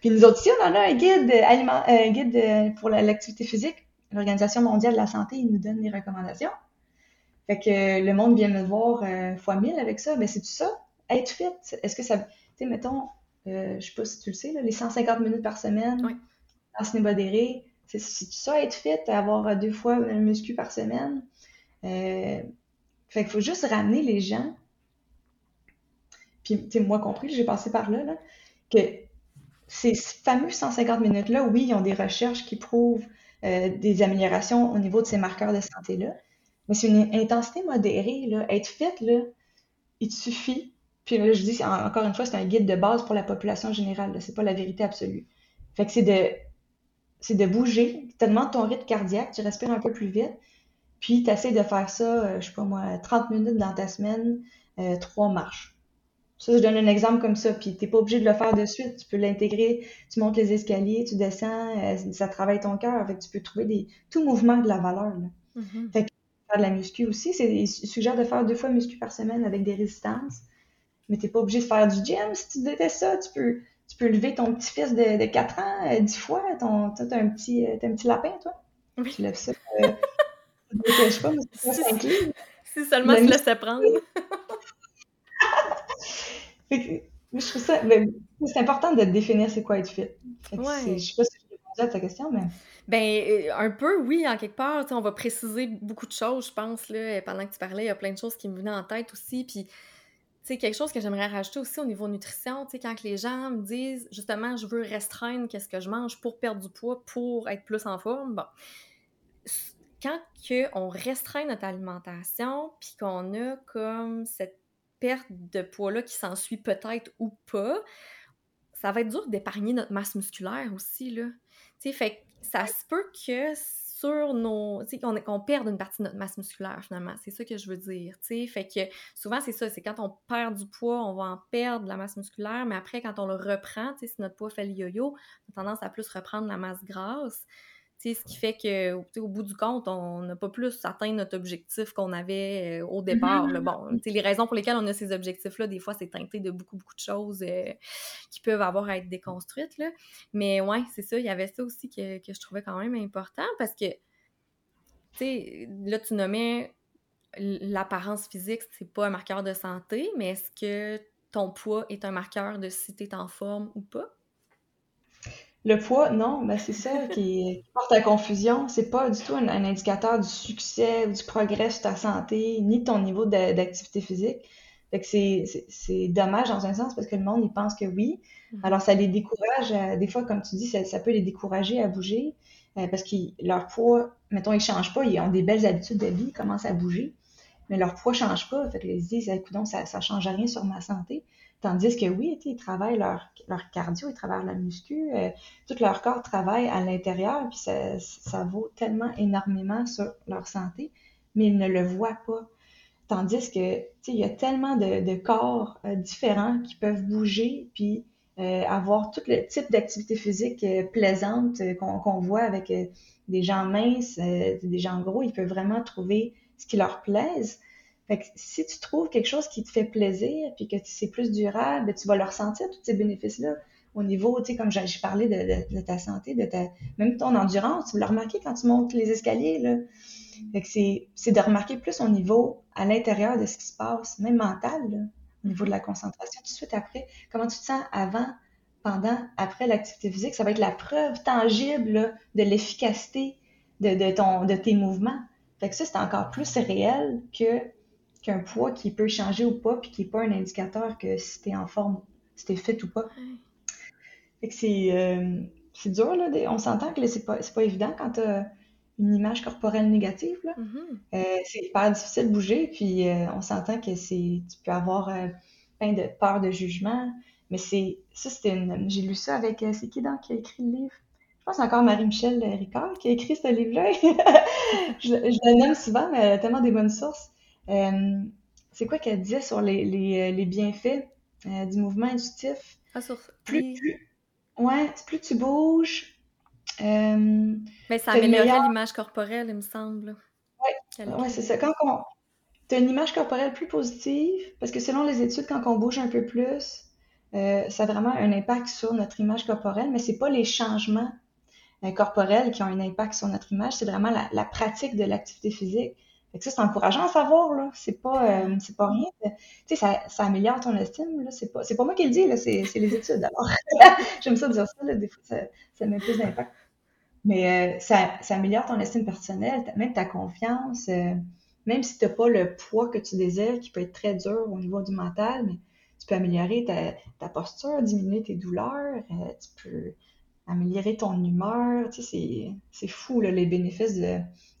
B: Puis nous autres ici, on en a un guide, un guide pour l'activité physique. L'Organisation mondiale de la santé, il nous donne des recommandations. Fait que le monde vient me voir euh, fois mille avec ça. Mais c'est tout ça? être fit, est-ce que ça. Tu sais, mettons, euh, je sais pas si tu le sais, là, les 150 minutes par semaine,
A: oui.
B: en modéré, c'est ça être fit, avoir deux fois un muscu par semaine? Euh, fait qu'il faut juste ramener les gens, puis, tu sais, moi compris, j'ai passé par là, là, que ces fameux 150 minutes-là, oui, ils ont des recherches qui prouvent des améliorations au niveau de ces marqueurs de santé-là, mais c'est une intensité modérée, là. Être fit, là, il suffit puis là, je dis, encore une fois, c'est un guide de base pour la population générale. C'est pas la vérité absolue. Fait que c'est de, c'est de bouger. Tu demandes ton rythme cardiaque, tu respires un peu plus vite. Puis tu essaies de faire ça, euh, je sais pas moi, 30 minutes dans ta semaine, euh, trois marches. Ça, je donne un exemple comme ça. Puis t'es pas obligé de le faire de suite. Tu peux l'intégrer. Tu montes les escaliers, tu descends, euh, ça travaille ton cœur. Fait que tu peux trouver des, tout mouvement de la valeur. Là.
A: Mm-hmm.
B: Fait que faire de la muscu aussi. C'est, il suggère de faire deux fois muscu par semaine avec des résistances mais tu n'es pas obligé de faire du gym si tu détestes ça. Tu peux, tu peux lever ton petit-fils de, de 4 ans euh, 10 fois. Ton, tu as un petit, euh, un petit lapin, toi.
A: Oui.
B: Tu lèves ça. Euh, je sais pas, mais c'est
A: si, si seulement tu laisses
B: je trouve ça. C'est important de définir c'est quoi être fit. Ouais. Je sais pas si je répondu à ta question, mais.
A: Ben, euh, un peu, oui, en quelque part. On va préciser beaucoup de choses, je pense. Là, pendant que tu parlais, il y a plein de choses qui me venaient en tête aussi. Puis quelque chose que j'aimerais rajouter aussi au niveau nutrition, tu sais, quand les gens me disent justement je veux restreindre qu'est-ce que je mange pour perdre du poids, pour être plus en forme, bon. Quand que on restreint notre alimentation, puis qu'on a comme cette perte de poids-là qui s'ensuit peut-être ou pas, ça va être dur d'épargner notre masse musculaire aussi, là. Tu sais, fait ça se peut que sur nos. Tu sais, qu'on qu perde une partie de notre masse musculaire, finalement. C'est ça que je veux dire. Tu sais, fait que souvent, c'est ça. C'est quand on perd du poids, on va en perdre de la masse musculaire, mais après, quand on le reprend, tu sais, si notre poids fait le yo-yo, on a tendance à plus reprendre la masse grasse. Ce qui fait que au bout du compte, on n'a pas plus atteint notre objectif qu'on avait euh, au départ. Mm -hmm. Bon, les raisons pour lesquelles on a ces objectifs-là, des fois, c'est teinté de beaucoup, beaucoup de choses euh, qui peuvent avoir à être déconstruites. Là. Mais ouais, c'est ça, il y avait ça aussi que, que je trouvais quand même important parce que, tu sais, là, tu nommais l'apparence physique, c'est pas un marqueur de santé, mais est-ce que ton poids est un marqueur de si tu es en forme ou pas?
B: Le poids, non, ben c'est ça qui, porte à confusion. C'est pas du tout un, un, indicateur du succès, du progrès sur ta santé, ni de ton niveau d'activité physique. Fait que c'est dommage dans un sens parce que le monde, il pense que oui. Mm-hmm. Alors, ça les décourage, à, des fois, comme tu dis, ça, ça peut les décourager à bouger euh, parce que leur poids, mettons, ils changent pas, ils ont des belles habitudes de vie, ils commencent à bouger. Mais leur poids change pas. Fait disent, écoute, ça, ça change rien sur ma santé. Tandis que oui, ils travaillent leur, leur cardio, ils travaillent la muscu, euh, tout leur corps travaille à l'intérieur, puis ça, ça, vaut tellement énormément sur leur santé, mais ils ne le voient pas. Tandis que, il y a tellement de, corps euh, différents qui peuvent bouger, puis euh, avoir tout le type d'activité physique plaisante qu'on voit avec des gens minces, des gens gros, ils peuvent vraiment trouver ce qui leur plaise. Fait que si tu trouves quelque chose qui te fait plaisir, puis que c'est plus durable, ben, tu vas le ressentir, tous ces bénéfices-là. Au niveau, tu comme j'ai parlé de, ta santé, de ta, même ton endurance, tu vas le remarquer quand tu montes les escaliers, c'est de remarquer plus au niveau, à l'intérieur de ce qui se passe, même mental, au niveau de la concentration. Tout de suite après, comment tu te sens avant, pendant, après l'activité physique, ça va être la preuve tangible de l'efficacité de tes mouvements. Fait que ça, c'est encore plus réel que qu'un poids qui peut changer ou pas, puis qui n'est pas un indicateur que si tu es en forme, si tu es fit ou pas. Fait que c'est, euh, c'est dur, là. On s'entend que c'est pas, c'est pas évident quand tu as une image corporelle négative, là. Mm-hmm. Euh, c'est hyper difficile de bouger, puis euh, on s'entend que c'est, tu peux avoir plein de peur de jugement, mais c'est, ça, c'était une, j'ai lu ça avec, c'est qui donc qui a écrit le livre? Je pense encore Marie-Michel Ricard qui a écrit ce livre-là. je, je le nomme souvent, mais elle a tellement des bonnes sources. Euh, c'est quoi qu'elle disait sur les, les, les bienfaits euh, du mouvement inductif?
A: Ah, sur...
B: plus, tu, ouais, plus tu bouges. Euh,
A: Mais ça améliorerait l'image corporelle, il me semble.
B: Oui, ouais, c'est ça. Quand on, tu as une image corporelle plus positive, parce que selon les études, quand on bouge un peu plus, ça a vraiment un impact sur notre image corporelle, mais c'est pas les changements corporels qui ont un impact sur notre image, c'est vraiment la, pratique de l'activité physique. C'est encourageant à savoir, là. C'est pas, euh, c'est pas rien. Tu sais, ça, améliore ton estime, là. C'est pas, c'est pas moi qui le dis, là. C'est, c'est les études, alors. J'aime ça dire ça, là. Des fois, ça, ça met plus d'impact. Mais euh, ça, ça améliore ton estime personnelle, même ta confiance. Euh, même si tu pas le poids que tu désires, qui peut être très dur au niveau du mental, mais tu peux améliorer ta, ta posture, diminuer tes douleurs, tu peux améliorer ton humeur. Tu sais, c'est, c'est fou, là, les bénéfices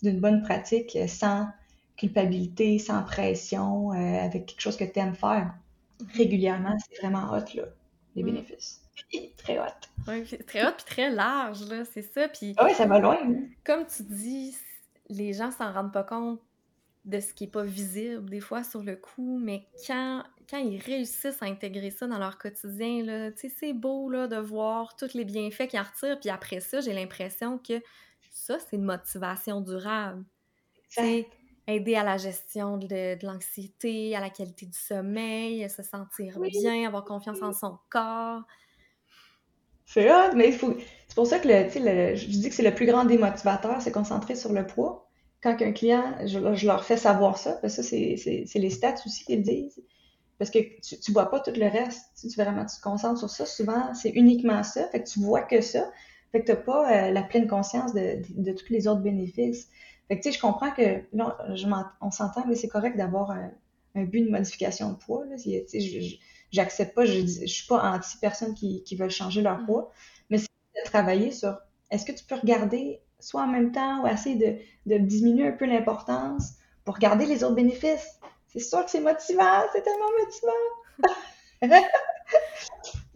B: d'une bonne pratique sans culpabilité, sans pression, euh, avec quelque chose que tu aimes faire mhm. régulièrement, c'est vraiment hot, là, les bénéfices. très hot.
A: Oui, très hot puis très large, là, c'est ça. Puis,
B: ah oui, ça va loin. Hein.
A: Comme tu dis, les gens s'en rendent pas compte de ce qui est pas visible des fois sur le coup, mais quand, quand ils réussissent à intégrer ça dans leur quotidien, là, c'est beau là, de voir tous les bienfaits qu'ils en retirent, puis après ça, j'ai l'impression que ça, c'est une motivation durable. C'est aider à la gestion de, l'anxiété, à la qualité du sommeil, se sentir bien, avoir confiance en son corps.
B: C'est hot, mais faut... c'est pour ça que le, je dis que c'est le plus grand démotivateur, c'est concentrer sur le poids. Quand un client, je, leur fais savoir ça, parce que ça, c'est les stats aussi qui le disent. Parce que tu, tu vois pas tout le reste. Tu, tu, vraiment, tu te concentres sur ça. Souvent, c'est uniquement ça. Fait que tu vois que ça. Fait que t'as pas euh, la pleine conscience de, de, tous les autres bénéfices. Fait que tu sais, je comprends que là, je on s'entend, mais c'est correct d'avoir un, un, but de modification de poids. Là. Tu sais, j'accepte pas, je, je suis pas anti personne qui, qui veulent changer leur poids, mais c'est de travailler sur est-ce que tu peux regarder soit en même temps ou essayer de, de diminuer un peu l'importance pour regarder les autres bénéfices. C'est sûr que c'est motivant, c'est tellement motivant.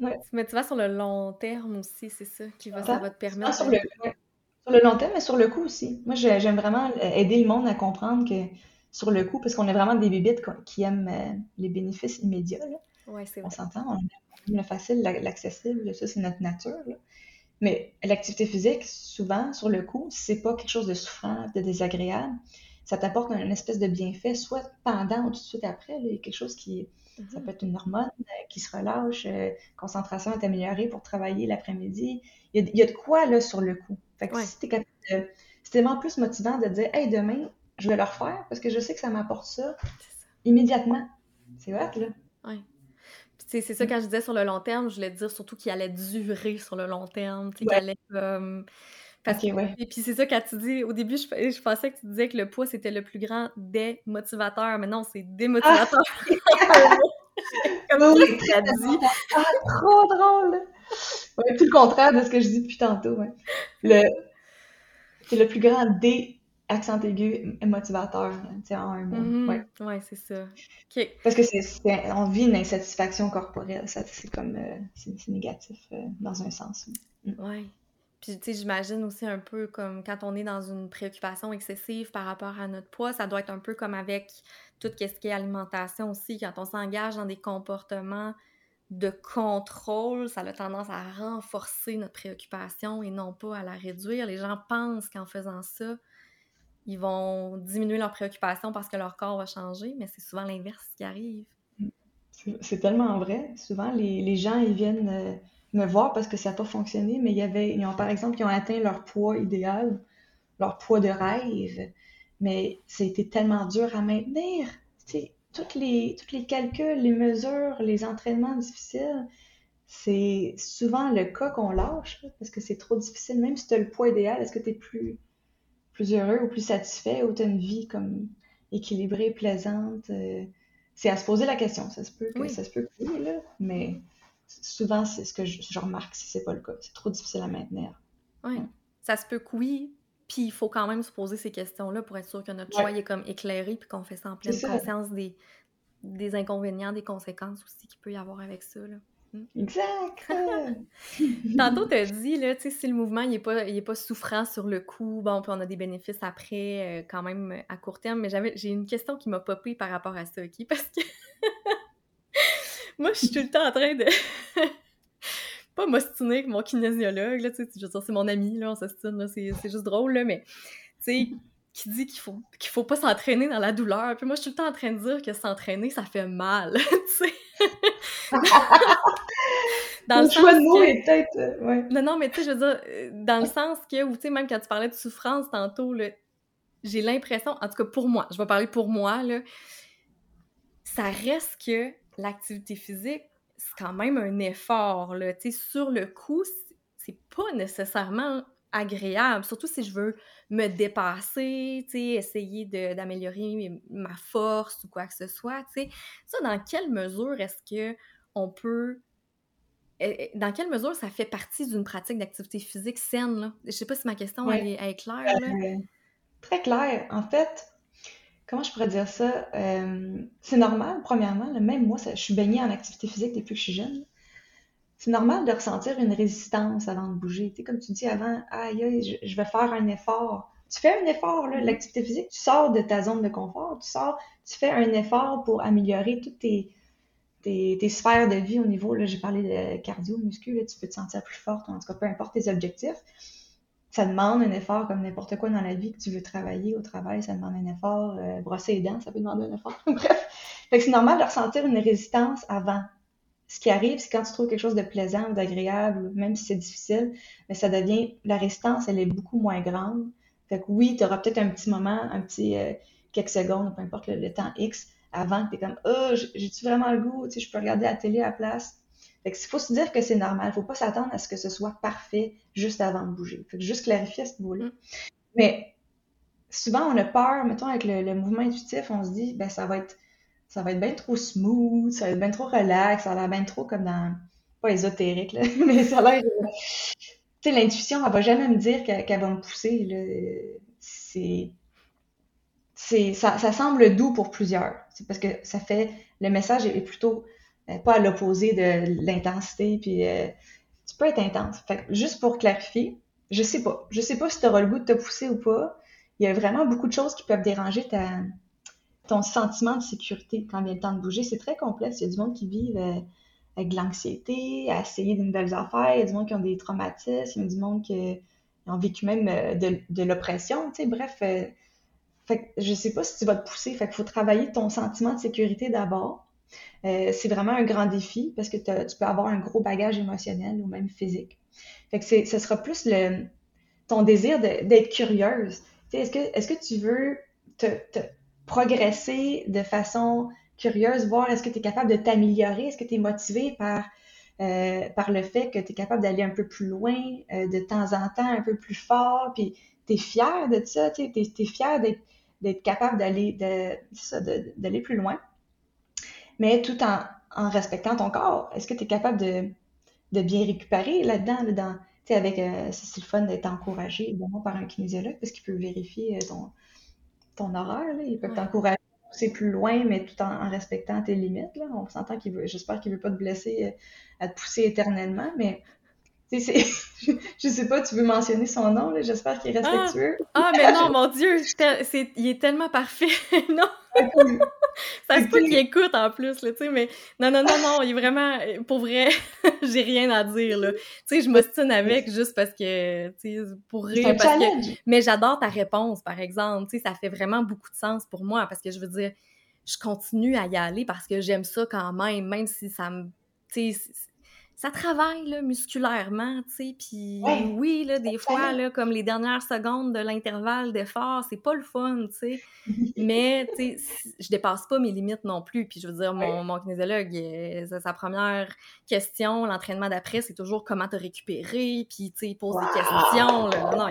A: Ouais. Tu vas sur le long terme aussi, c'est ça qui va, ça va te permettre.
B: sur, le, sur le long terme, mais sur le coup aussi. Moi, j'aime vraiment aider le monde à comprendre que sur le coup, parce qu'on est vraiment des bébites qui aiment euh, les bénéfices immédiats. Là.
A: Ouais, c'est
B: on s'entend, on aime le facile, l'accessible, ça c'est notre nature. Là. Mais l'activité physique, souvent, sur le coup, c'est pas quelque chose de souffrant, de désagréable. Ça t'apporte une espèce de bienfait, soit pendant ou tout de suite après, là, quelque chose qui, ça mhm. peut être une hormone euh, qui se relâche, euh, concentration est améliorée pour travailler l'après-midi. Il, y, a, de quoi là sur le coup. Fait que si t'es capable de, c'est tellement plus motivant de dire Hey, demain, je vais le refaire parce que je sais que ça m'apporte ça, immédiatement. C'est vrai, là.
A: Oui. C'est ça, quand je disais sur le long terme, je voulais dire surtout qu'il allait durer sur le long terme, qu'il allait comme.
B: Parce ouais.
A: Et puis c'est ça quand tu dis, au début, je, je, pensais que tu disais que le poids c'était le plus grand des motivateurs, mais non, c'est démotivateur. Ah!
B: Comme oui, tu dit? Ah, trop drôle! Ouais, tout le contraire de ce que je dis depuis tantôt. Ouais. Le... C'est le plus grand des accent aigu motivateur, tu en un mot.
A: Mhm.
B: Ouais.
A: Ouais, c'est ça.
B: Parce que c'est, on vit une insatisfaction corporelle, ça, c'est comme, euh, c'est, négatif euh, dans un sens.
A: Mm. Ouais. Puis, tu sais, j'imagine aussi un peu comme quand on est dans une préoccupation excessive par rapport à notre poids, ça doit être un peu comme avec tout ce qui est alimentation aussi, quand on s'engage dans des comportements de contrôle, ça a tendance à renforcer notre préoccupation et non pas à la réduire. Les gens pensent qu'en faisant ça, ils vont diminuer leur préoccupation parce que leur corps va changer, mais c'est souvent l'inverse qui arrive.
B: C'est tellement vrai. Souvent, les, gens, ils viennent euh, me voir parce que ça n'a pas fonctionné, mais il y avait, ils ont, par exemple, ils ont atteint leur poids idéal, leur poids de rêve, mais c'était tellement dur à maintenir. tous les, tous les calculs, les mesures, les entraînements difficiles, c'est souvent le cas qu'on lâche parce que c'est trop difficile. Même si tu as le poids idéal, est-ce que tu es plus, plus heureux ou plus satisfait ou tu as une vie comme équilibrée, plaisante? Euh, c'est à se poser la question. Ça se peut que ça se peut que oui, là, mais souvent, c'est ce que je, remarque si c'est pas le cas. C'est trop difficile à maintenir.
A: Oui, ça se peut que oui, puis il faut quand même se poser ces questions-là pour être sûr que notre choix est comme écleuré puis qu'on fait ça en pleine conscience des, des inconvénients, des conséquences aussi qu'il peut y avoir avec ça. Là.
B: Exact!
A: Tantôt, tu as dit, là, si le mouvement n'est pas, pas souffrant sur le coup, bon, puis on a des bénéfices après, euh, quand même à court terme, mais j'ai une question qui m'a popé par rapport à ça, OK? Parce que moi, je suis tout le temps en train de. pas m'ostiner avec mon kinésiologue, tu c'est mon ami, là, on s'ostine, c'est juste drôle, là, mais, tu sais, qui dit qu'il faut, qu'il faut pas s'entraîner dans la douleur. Puis moi, je suis tout le temps en train de dire que s'entraîner, ça fait mal, tu sais.
B: dans le, choix de mots est peut-être... Euh, ouais.
A: Non, non, mais tu sais, je veux dire, euh, dans le sens que, ou tu sais, même quand tu parlais de souffrance tantôt, j'ai l'impression, en tout cas pour moi, je vais parler pour moi, là, ça reste que l'activité physique, c'est quand même un effort, là. Tu sais, sur le coup, c'est pas nécessairement agréable, surtout si je veux me dépasser, tu sais, essayer d'améliorer ma force ou quoi que ce soit, tu sais. Ça, dans quelle mesure est-ce que on peut eh, eh, dans quelle mesure ça fait partie d'une pratique d'activité physique saine? Là? Je sais pas si ma question est, claire.
B: Euh, très claire. En fait, comment je pourrais dire ça? Euh, c'est normal, premièrement. même moi, je suis baignée en activité physique depuis que je suis jeune. C'est normal de ressentir une résistance avant de bouger. Tu sais, comme tu dis avant, aïe, je, vais faire un effort. Tu fais un effort, là, mm-hmm. l'activité physique, tu sors de ta zone de confort, tu sors, tu fais un effort pour améliorer toutes tes, tes, sphères de vie au niveau, là, j'ai parlé de cardio, muscu, tu peux te sentir plus forte, en tout cas, peu importe tes objectifs ça demande un effort comme n'importe quoi dans la vie que tu veux travailler au travail, ça demande un effort. Euh, brosser les dents, ça peut demander un effort. Bref. Fait que c'est normal de ressentir une résistance avant. Ce qui arrive, c'est quand tu trouves quelque chose de plaisant ou d'agréable, même si c'est difficile, mais ça devient, la résistance, elle est beaucoup moins grande. Fait que oui, tu auras peut-être un petit moment, un petit euh, quelques secondes, peu importe le, temps X, avant que tu es comme, oh, j'ai-tu vraiment le goût, tu sais, je peux regarder la télé à la place. Fait que faut se dire que c'est normal. Faut pas s'attendre à ce que ce soit parfait juste avant de bouger. Fait que juste clarifier à ce niveau-là. Mm. Mais souvent, on a peur, mettons, avec le, mouvement intuitif, on se dit, ben, ça va être, ça va être bien trop smooth, ça va être bien trop relax, ça a l'air bien trop comme dans, pas ésotérique, là, mais ça a l'air, tu sais, l'intuition, elle va jamais me dire qu'elle va me pousser, C'est, ça, ça semble doux pour plusieurs. C'est parce que ça fait, le message est plutôt euh, pas à l'opposé de l'intensité, puis euh, tu peux être intense. Fait juste pour clarifier, je sais pas. Je sais pas si tu auras le goût de te pousser ou pas. Il y a vraiment beaucoup de choses qui peuvent déranger ta, ton sentiment de sécurité quand vient le temps de bouger. C'est très complexe. Il y a du monde qui vit euh, avec de l'anxiété, à essayer de nouvelles affaires. Il y a du monde qui ont des traumatismes. Il y a du monde qui ont vécu même de, de l'oppression. Bref, fait que je sais pas si tu vas te pousser. Fait faut travailler ton sentiment de sécurité d'abord. Euh, c'est vraiment un grand défi parce que tu peux avoir un gros bagage émotionnel ou même physique. Fait que ce sera plus le, ton désir d'être curieuse. Est-ce que, est que tu veux te, progresser de façon curieuse, voir est-ce que tu es capable de t'améliorer, est-ce que tu es motivé par, euh, par le fait que tu es capable d'aller un peu plus loin, euh, de temps en temps un peu plus fort, puis tu es fier de ça, tu es, fier d'être capable d'aller d'aller plus loin mais tout en, respectant ton corps. Est-ce que tu es capable de, bien récupérer là-dedans, dans sais, avec, euh, c'est le fun d'être encouragé, par un kinésiologue, parce qu'il peut vérifier euh, ton, ton horaire, là. Il peut t'encourager à pousser plus loin, mais tout en, respectant tes limites, là. On s'entend qu'il veut, j'espère qu'il veut pas te blesser, euh, à te pousser éternellement, mais je sais pas, tu veux mentionner son nom, là, j'espère qu'il est ah! respectueux.
A: Ah, mais non, mon Dieu, c'est, il est tellement parfait. non? ça se peut qu'il écoute en plus, là, tu sais, mais non, non, non, non, il est vraiment, pour vrai, j'ai rien à dire, là. Tu sais, je m'ostine avec juste parce que, tu sais, pour rire, parce que... Mais j'adore ta réponse, par exemple, tu sais, ça fait vraiment beaucoup de sens pour moi, parce que je veux dire, je continue à y aller parce que j'aime ça quand même, même si ça me, tu sais, ça travaille là, musculairement, tu sais, puis oui, là, des fois, là, comme les dernières secondes de l'intervalle d'effort, c'est pas le fun, tu sais, mais, tu sais, je dépasse pas mes limites non plus, puis je veux dire, mon, mon kinésiologue, euh, sa première question, l'entraînement d'après, c'est toujours comment te récupérer, puis, tu sais, il pose des questions, là, non,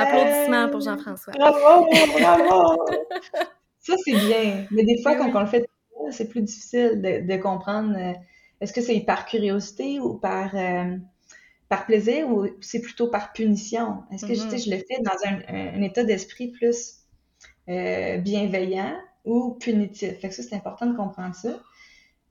A: Applaudissements pour Jean-François.
B: Bravo, bravo! ça, c'est bien, mais des fois, quand on le fait, c'est plus difficile de, de comprendre... Est-ce que c'est par curiosité ou par, euh, par plaisir ou c'est plutôt par punition? Est-ce que mm-hmm. je le fais dans un, état d'esprit plus euh, bienveillant ou punitif? Fait que ça, c'est important de comprendre ça.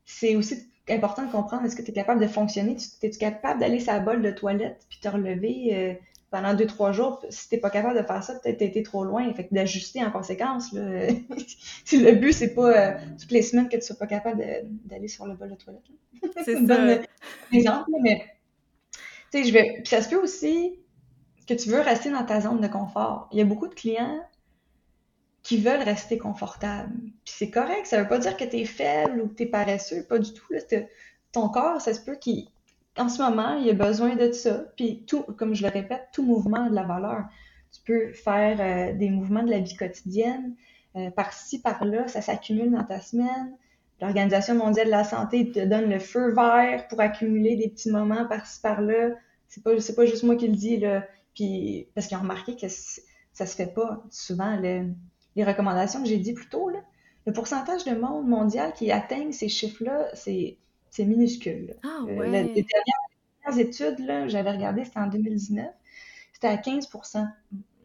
B: C'est aussi important de comprendre est-ce que tu es capable de fonctionner? Es-tu capable d'aller sur la bolle de toilette puis te relever euh, pendant deux, trois jours, si t'es pas capable de faire ça, peut-être t'as été trop loin. Fait que d'ajuster en conséquence, là. le but, c'est pas euh, toutes les semaines que tu sois pas capable d'aller sur le bol de toilette.
A: C'est un
B: exemple, mais tu sais, je vais. Puis ça se peut aussi que tu veux rester dans ta zone de confort. Il y a beaucoup de clients qui veulent rester confortables. Puis c'est correct, ça veut pas dire que tu es faible ou que tu es paresseux, pas du tout. Là. Ton corps, ça se peut qu'il en ce moment, il y a besoin de ça. Puis tout, comme je le répète, tout mouvement a de la valeur. Tu peux faire euh, des mouvements de la vie quotidienne, euh, par-ci, par-là, ça s'accumule dans ta semaine. L'Organisation mondiale de la santé te donne le feu vert pour accumuler des petits moments par-ci, par-là. C'est pas, c'est pas juste moi qui le dis, là. Puis, parce qu'ils ont remarqué que ça se fait pas souvent. les recommandations que j'ai dit plus tôt, là, le pourcentage de monde mondial qui atteigne ces chiffres-là, c'est c'est minuscule.
A: Ah, euh,
B: les dernières études, là, j'avais regardé, c'était en 2019, c'était à 15%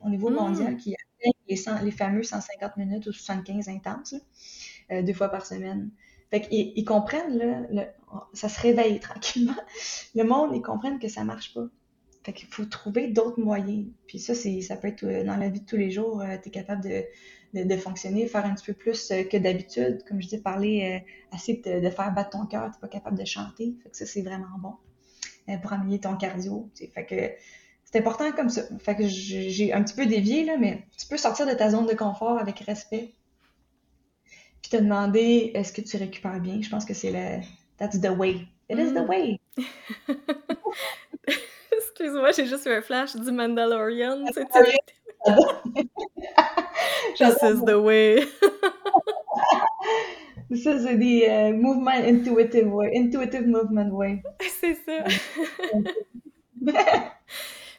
B: au niveau hmm. mondial qui atteignent les, les, fameux 150 minutes ou 75 intenses, euh, deux fois par semaine. Fait qu'ils ils comprennent, là, ça se réveille tranquillement. Le monde, ils comprennent que ça marche pas. Fait qu'il faut trouver d'autres moyens. Puis ça, c'est, ça peut être euh, dans la vie de tous les jours, tu es capable de, de, fonctionner, faire un petit peu plus euh, que d'habitude. Comme je dis, parler, euh, assez de, faire battre ton cœur, tu n'es pas capable de chanter. Fait que ça, c'est vraiment bon euh, pour améliorer ton cardio. Fait que c'est important comme ça. Fait que j'ai un petit peu dévié, là, mais tu peux sortir de ta zone de confort avec respect. Puis te demander est-ce que tu récupères bien? Je pense que c'est le That's the way. It is the mm. way.
A: Excuse-moi, j'ai juste eu un flash du Mandalorian. This is the way.
B: This is the uh, movement intuitive way, intuitive movement way.
A: C'est ça.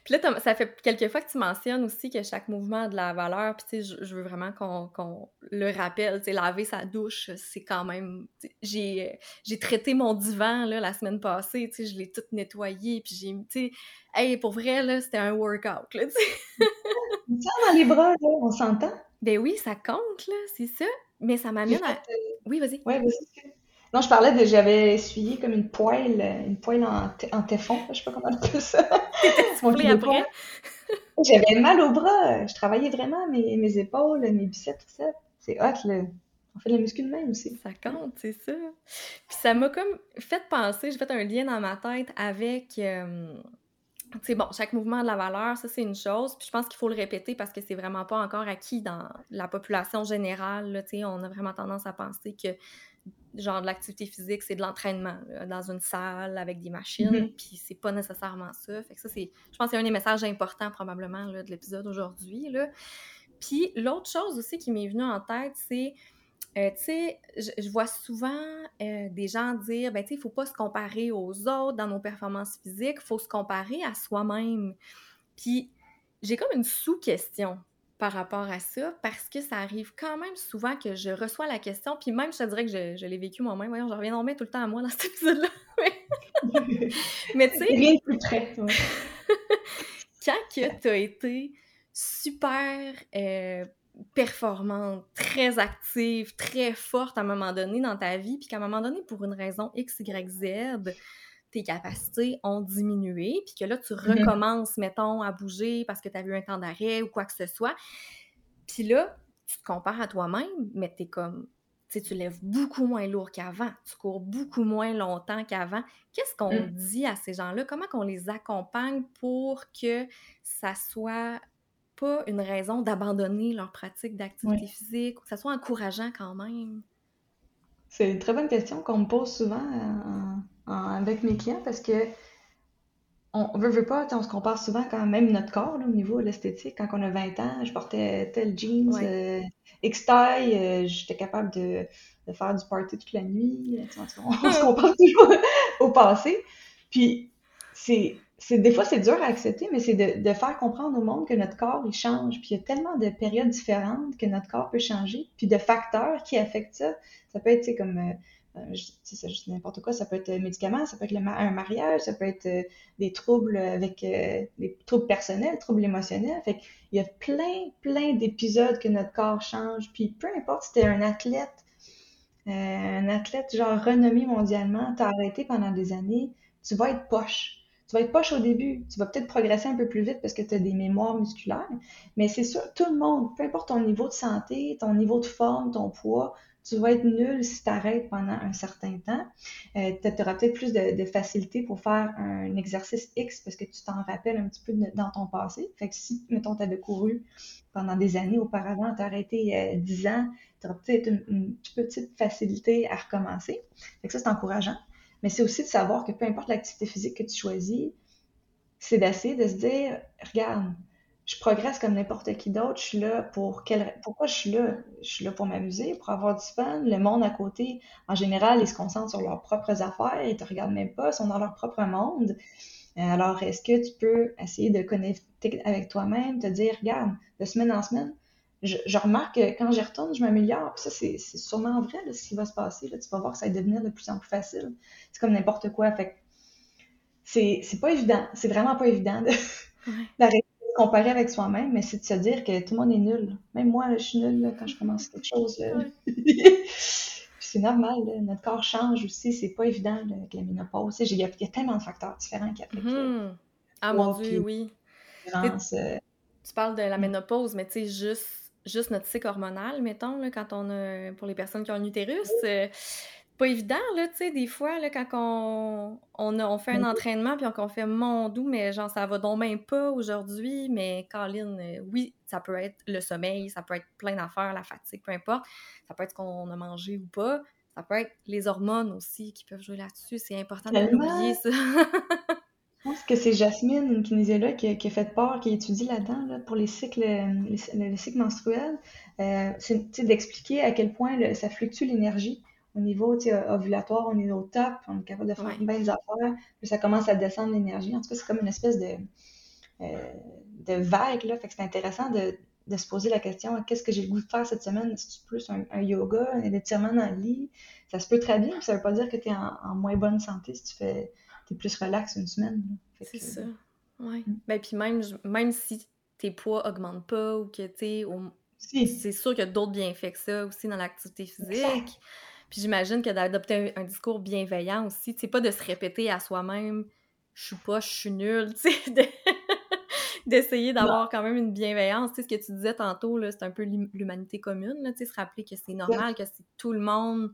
A: Puis là, ça fait quelques fois que tu mentionnes aussi que chaque mouvement a de la valeur. Puis tu sais, je, veux vraiment qu'on le rappelle. Tu sais, laver sa douche, c'est quand même... J'ai traité mon divan là, la semaine passée. Tu sais, je l'ai tout nettoyé. Puis j'ai... Tu sais, hey, pour vrai, là, c'était un workout, là, tu sais.
B: dans les bras, là, on s'entend?
A: Ben oui, ça compte, là, c'est ça. Mais ça m'amène à...
B: Euh,
A: oui, vas-y.
B: Oui, vas-y. Non, je parlais de... J'avais essuyé comme une poêle, une poêle en, en téfon, je sais pas comment on appelle ça.
A: après?
B: J'avais mal au bras. Je travaillais vraiment mes, mes épaules, mes biceps, tout ça. C'est hot, là. On fait de la muscu de même aussi.
A: Ça compte, c'est ça. Puis ça m'a comme fait penser, j'ai fait un lien dans ma tête avec... Euh, c'est bon, chaque mouvement de la valeur, ça c'est une chose. Puis je pense qu'il faut le répéter parce que c'est vraiment pas encore acquis dans la population générale. Là, on a vraiment tendance à penser que genre de l'activité physique, c'est de l'entraînement dans une salle avec des machines, mm-hmm. puis c'est pas nécessairement ça. Fait que ça, c'est. Je pense que c'est un des messages importants probablement là, de l'épisode aujourd'hui. Puis l'autre chose aussi qui m'est venue en tête, c'est euh, tu sais, je, vois souvent euh, des gens dire, ben, tu sais, il faut pas se comparer aux autres dans nos performances physiques, il faut se comparer à soi-même. Puis, j'ai comme une sous-question par rapport à ça, parce que ça arrive quand même souvent que je reçois la question, puis même, je te dirais que je, l'ai vécu moi-même. Voyons, je reviens tout le temps à moi dans cet épisode-là. mais tu sais...
B: Rien de plus près,
A: quand que tu as été super euh, performante, très active, très forte à un moment donné dans ta vie, puis qu'à un moment donné, pour une raison X, Y, Z, tes capacités ont diminué, puis que là, tu mm-hmm. recommences, mettons, à bouger parce que tu as eu un temps d'arrêt ou quoi que ce soit. Puis là, tu te compares à toi-même, mais tu es comme, tu sais, tu lèves beaucoup moins lourd qu'avant, tu cours beaucoup moins longtemps qu'avant. Qu'est-ce qu'on mm. dit à ces gens-là? Comment qu'on les accompagne pour que ça soit pas une raison d'abandonner leur pratique d'activité physique, ou que ça soit encourageant quand même?
B: C'est une très bonne question qu'on me pose souvent avec mes clients parce que on veut, veut pas, on se compare souvent quand même notre corps au niveau de l'esthétique. Quand on a 20 ans, je portais tel jeans, euh, X-taille, euh, j'étais capable de, faire du party toute la nuit. On, se compare toujours au passé. Puis c'est des fois c'est dur à accepter, mais c'est de, de, faire comprendre au monde que notre corps il change. Puis il y a tellement de périodes différentes que notre corps peut changer, puis de facteurs qui affectent ça. Ça peut être comme euh, euh, c'est juste n'importe quoi, ça peut être médicaments, ça peut être un mariage, ça peut être euh, des troubles avec euh, des troubles personnels, troubles émotionnels. Fait il y a plein, plein d'épisodes que notre corps change. Puis peu importe si t'es un athlète, un athlète genre renommé mondialement, t'as arrêté pendant des années, tu vas être poche. Tu vas être poche au début, tu vas peut-être progresser un peu plus vite parce que tu as des mémoires musculaires, mais c'est sûr, tout le monde, peu importe ton niveau de santé, ton niveau de forme, ton poids, tu vas être nul si tu arrêtes pendant un certain temps. Euh, tu auras peut-être plus de, facilité pour faire un exercice X parce que tu t'en rappelles un petit peu dans ton passé. Fait que si, mettons, tu avais couru pendant des années auparavant, tu arrêté 10 euh, ans, tu auras peut-être une, petite facilité à recommencer. Fait que ça, c'est encourageant. Mais c'est aussi de savoir que peu importe l'activité physique que tu choisis, c'est d'essayer de se dire, regarde, je progresse comme n'importe qui d'autre. Je suis là pour quel... Pourquoi je suis là? Je suis là pour m'amuser, pour avoir du fun. Le monde à côté, en général, ils se concentrent sur leurs propres affaires, ils te regardent même pas, ils sont dans leur propre monde. Euh, alors, est-ce que tu peux essayer de connecter avec toi-même, te dire, regarde, de semaine en semaine, je, remarque que quand j'y retourne, je m'améliore. Puis ça, c'est sûrement vrai, ce qui va se passer. Là. Tu vas voir que ça va devenir de plus en plus facile. C'est comme n'importe quoi. Fait c'est pas évident. C'est vraiment pas évident d'arrêter comparer avec soi-même, mais c'est de se dire que tout le monde est nul. Même moi, je suis nulle quand je commence quelque chose. c'est normal, notre corps change aussi, c'est pas évident avec la ménopause. Il y, a tellement de facteurs différents qui affectent.
A: Mm-hmm. Ah mon Dieu, oui. Euh, tu parles de la mm. ménopause, mais tu sais, juste, juste notre cycle hormonal, mettons, là, quand on a, pour les personnes qui ont un utérus, euh, pas évident, là, tu sais, des fois, là, quand on, on, fait un entraînement, puis on, fait mon doux, mais genre, ça va donc même pas aujourd'hui, mais Caroline, euh, oui, ça peut être le sommeil, ça peut être plein d'affaires, la fatigue, peu importe, ça peut être ce qu'on a mangé ou pas, ça peut être les hormones aussi qui peuvent jouer là-dessus, c'est important de l'oublier, ça.
B: Je pense que c'est Jasmine, une kinésiologue, qui, qui, a fait part, qui étudie là-dedans, là, pour les cycles, les, cycles menstruels. Euh, c'est d'expliquer à quel point ça fluctue l'énergie au niveau ovulatoire, on est au top, on est capable de faire bien des affaires, puis ça commence à descendre l'énergie. En tout cas, c'est comme une espèce de, euh, de vague, là. Fait que c'est intéressant de, de, se poser la question qu'est-ce que j'ai le goût de faire cette semaine? C'est plus un, yoga, un étirement dans le lit? Ça se peut très bien, puis ça veut pas dire que tu es en, moins bonne santé si tu fais es plus relax une semaine.
A: C'est ça. Ouais. Mm. Ben, puis même, même si tes poids augmentent pas ou que tu sais, c'est sûr qu'il y a d'autres bienfaits que ça aussi dans l'activité physique. Puis j'imagine que d'adopter un, discours bienveillant aussi, c'est pas de se répéter à soi-même je suis pas, je suis nulle, tu sais, d'essayer d'avoir quand même une bienveillance. Tu sais, ce que tu disais tantôt, là, c'est un peu l'humanité commune, là, tu sais, se rappeler que c'est normal, que c'est tout le monde,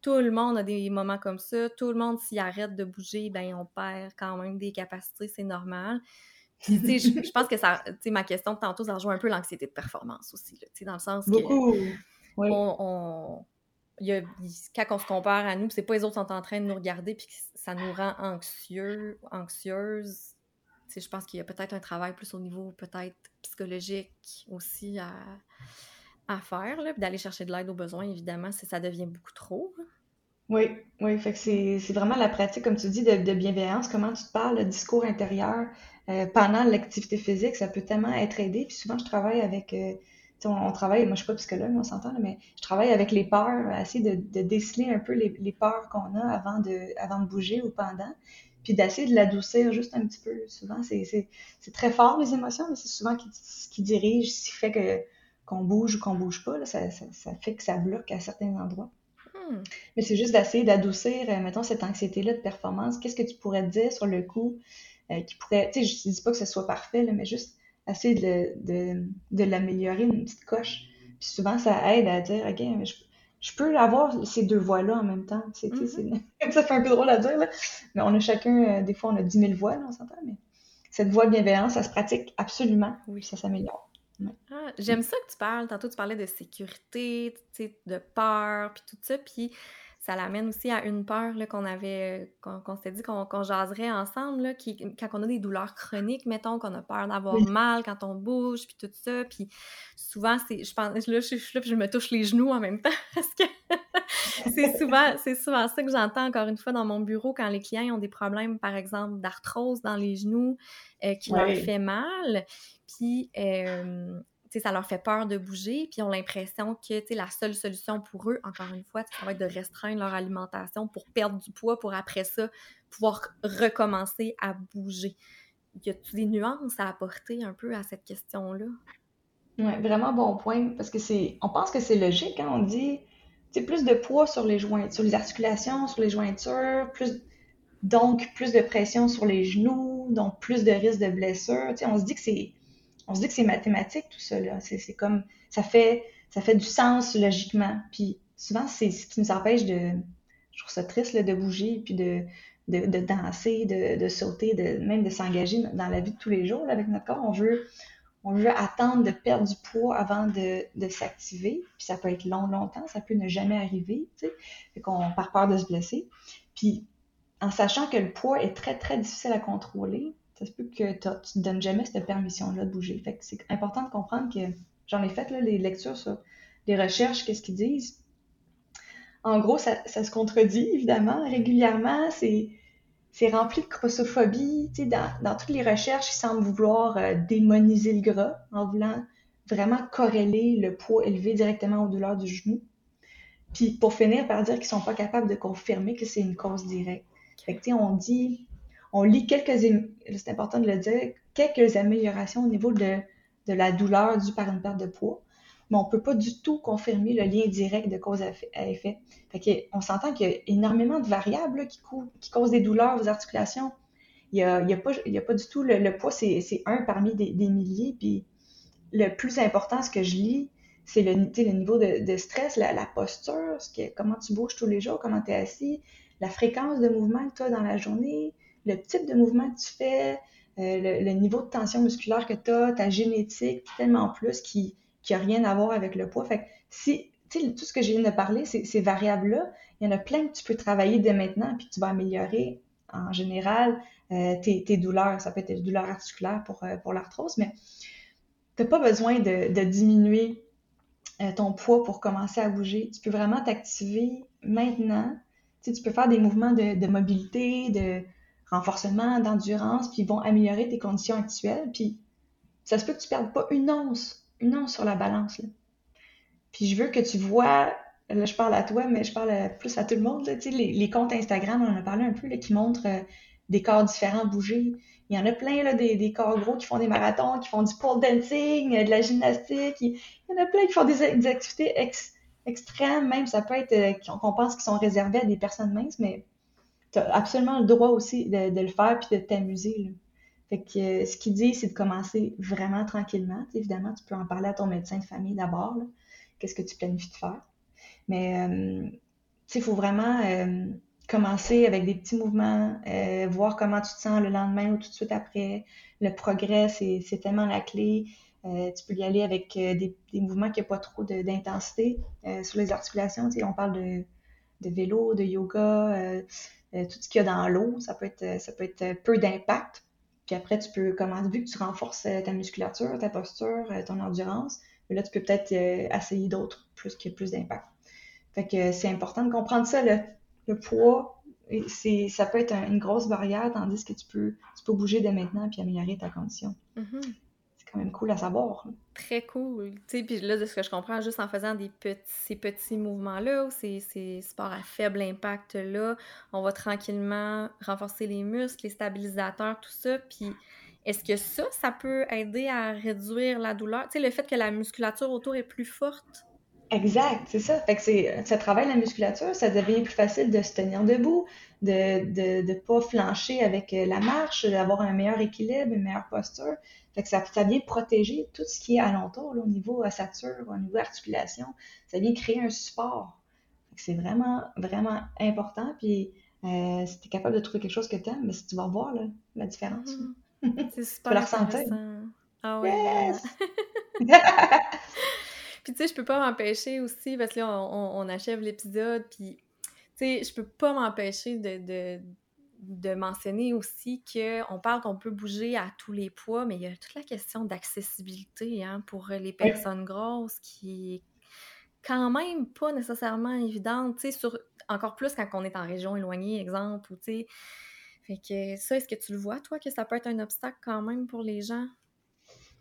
A: tout le monde a des moments comme ça, tout le monde, s'il arrête de bouger, ben on perd quand même des capacités, c'est normal. Puis, tu sais, je, pense que ça, tu sais, ma question de tantôt, ça rejoint un peu l'anxiété de performance aussi, tu sais, dans le sens que on quand on se compare à nous, c'est pas les autres qui sont en train de nous regarder puis ça nous rend anxieux, anxieuse. je pense qu'il y a peut-être un travail plus au niveau peut-être psychologique aussi à, à faire, d'aller chercher de l'aide aux besoins, évidemment, si ça devient beaucoup trop.
B: Oui, oui, c'est vraiment la pratique, comme tu dis, de, de, bienveillance, comment tu te parles, le discours intérieur euh, pendant l'activité physique, ça peut tellement être aidé. Puis souvent, je travaille avec euh, on, travaille, moi je suis pas psychologue, on s'entend, mais je travaille avec les peurs, essayer de, de déceler un peu les, peurs qu'on a avant de, avant de bouger ou pendant. puis d'essayer de l'adoucir juste un petit peu. Souvent, c'est très fort, les émotions, mais c'est souvent ce qui dirige, ce qui fait que qu'on bouge ou qu'on bouge pas, là, ça, ça, ça, fait que ça bloque à certains endroits. Hmm. Mais c'est juste d'essayer d'adoucir, euh, mettons, cette anxiété-là de performance. Qu'est-ce que tu pourrais te dire sur le coup euh, qui pourrait, tu sais, je dis pas que ce soit parfait, là, mais juste essayer de, de, de l'améliorer une petite coche. Puis souvent, ça aide à dire, OK, mais je, je peux avoir ces deux voix-là en même temps. C'est, mm-hmm. ça fait un peu drôle à dire, là. mais on a chacun, euh, des fois, on a 10 000 voix, là, on s'entend, mais cette voix bienveillance, ça se pratique absolument. Oui, ça s'améliore.
A: Ah, j'aime ça que tu parles. Tantôt, tu parlais de sécurité, de peur, puis tout ça. Puis ça l'amène aussi à une peur qu'on avait, qu'on s'était dit qu'on jaserait ensemble, là, qui, quand on a des douleurs chroniques, mettons, qu'on a peur d'avoir mal quand on bouge, puis tout ça. Puis souvent, c'est, je pense, là, je suis là, puis je me touche les genoux en même temps, parce que c'est souvent, c'est souvent ça que j'entends encore une fois dans mon bureau quand les clients ont des problèmes, par exemple, d'arthrose dans les genoux, euh, qui leur fait mal. Puis, euh, ça leur fait peur de bouger, puis ils ont l'impression que la seule solution pour eux, encore une fois, ça va être de restreindre leur alimentation pour perdre du poids, pour après ça pouvoir recommencer à bouger. Y a-t-il des nuances à apporter un peu à cette question-là?
B: Oui, vraiment bon point, parce que c'est, on pense que c'est logique, hein? on dit, plus de poids sur les joints, sur les articulations, sur les jointures, plus, donc plus de pression sur les genoux, donc plus de risque de blessure. on se dit que c'est on se dit que c'est mathématique tout ça là. C'est comme ça fait ça fait du sens logiquement. Puis souvent c'est ce qui nous empêche de je trouve ça triste là, de bouger puis de de, danser, de, de, sauter, de même de s'engager dans la vie de tous les jours avec notre corps. On veut on veut attendre de perdre du poids avant de, de s'activer. Puis ça peut être long, longtemps, ça peut ne jamais arriver, tu sais. Fait qu'on par peur de se blesser. Puis en sachant que le poids est très, très difficile à contrôler, ça se peut que tu ne donnes jamais cette permission-là de bouger. Fait que c'est important de comprendre que j'en ai fait là, les lectures sur les recherches, qu'est-ce qu'ils disent. En gros, ça, se contredit, évidemment. Régulièrement, c'est, c'est rempli de grossophobie. Tu sais, dans, toutes les recherches, ils semblent vouloir euh, démoniser le gras en voulant vraiment corréler le poids élevé directement aux douleurs du genou. Puis pour finir par dire qu'ils sont pas capables de confirmer que c'est une cause directe. Fait que, tu sais, on dit on lit quelques, c'est important de le dire, quelques améliorations au niveau de, la douleur due par une perte de poids, mais on ne peut pas du tout confirmer le lien direct de cause à effet. on s'entend qu'il y a énormément de variables qui, causent des douleurs aux articulations. Il n'y a, a, a pas du tout, le, poids, c'est un parmi des, milliers, puis le plus important, ce que je lis, c'est le, le niveau de, stress, la, posture, ce comment tu bouges tous les jours, comment tu es assis, la fréquence de mouvement que tu as dans la journée, le type de mouvement que tu fais, euh, le, niveau de tension musculaire que tu as, ta génétique, tellement plus qui n'a rien à voir avec le poids. Fait que si, tout ce que je viens de parler, ces variables-là, il y en a plein que tu peux travailler dès maintenant, puis tu vas améliorer en général euh, tes, douleurs. Ça peut être des douleurs articulaires pour, euh, pour l'arthrose, mais tu n'as pas besoin de, diminuer ton poids pour commencer à bouger. Tu peux vraiment t'activer maintenant. Tu, peux faire des mouvements de, de mobilité, de, renforcement, d'endurance, puis ils vont améliorer tes conditions actuelles. Puis ça se peut que tu perdes pas une once, une once sur la balance. Puis je veux que tu vois, là je parle à toi, mais je parle plus à tout le monde, tu sais, les, comptes Instagram, on en a parlé un peu, là, qui montrent euh, des corps différents bouger. Il y en a plein, là, des, des, corps gros qui font des marathons, qui font du pole dancing, euh, de la gymnastique. Il y en a plein qui font des, activités extrêmes, même ça peut être, euh, qu'on pense qu'ils sont réservés à des personnes minces, mais tu as absolument le droit aussi de, le faire puis de t'amuser. Fait que euh, ce qu'il dit, c'est de commencer vraiment tranquillement. évidemment, tu peux en parler à ton médecin de famille d'abord. Qu'est-ce que tu planifies de faire? Mais euh, il faut vraiment euh, commencer avec des petits mouvements, voir comment tu te sens le lendemain ou tout de suite après. Le progrès, c'est tellement la clé. tu peux y aller avec des, mouvements qui n'ont pas trop d'intensité sur les articulations. on parle de, de vélo, de yoga, euh, tout ce qu'il y a dans l'eau, ça peut être, euh, ça peut être euh, peu d'impact. Puis après, tu peux commencer, vu que tu renforces ta musculature, ta posture, ton endurance, là, tu peux peut-être essayer d'autres, plus qui plus d'impact. Fait que c'est important de comprendre ça, le, poids, c'est, ça peut être une grosse barrière, tandis que tu peux, tu peux bouger dès maintenant puis améliorer ta condition.
A: Mm-hmm.
B: Cool à savoir.
A: Très cool. Puis là, de ce que je comprends, juste en faisant des petits, ces petits mouvements-là, ces, ces sports à faible impact-là, on va tranquillement renforcer les muscles, les stabilisateurs, tout ça. Puis est-ce que ça, ça peut aider à réduire la douleur? Tu sais, le fait que la musculature autour est plus forte?
B: Exact, c'est ça. Fait que c'est, ça travaille la musculature, ça devient plus facile de se tenir debout, de de, de pas flancher avec euh, la marche, d'avoir un meilleur équilibre, une meilleure posture. Fait que ça, ça vient protéger tout ce qui est alentour, là, au niveau ossature, au niveau articulation. Ça vient créer un support. C'est vraiment, vraiment important. Puis euh, si tu es capable de trouver quelque chose que tu aimes, mais si tu vas voir là, la différence.
A: Mm-hmm. C'est super tu la ressentir. Ah ouais. Yes! Puis tu sais, je peux pas m'empêcher aussi, parce que là, on, achève l'épisode, puis tu sais, je peux pas m'empêcher de, de, mentionner aussi qu'on parle qu'on peut bouger à tous les poids, mais il y a toute la question d'accessibilité hein, pour les personnes grosses qui est quand même pas nécessairement évidente, tu sais, sur, encore plus quand on est en région éloignée, exemple, ou tu sais. Fait que ça, est-ce que tu le vois, toi, que ça peut être un obstacle quand même pour les gens?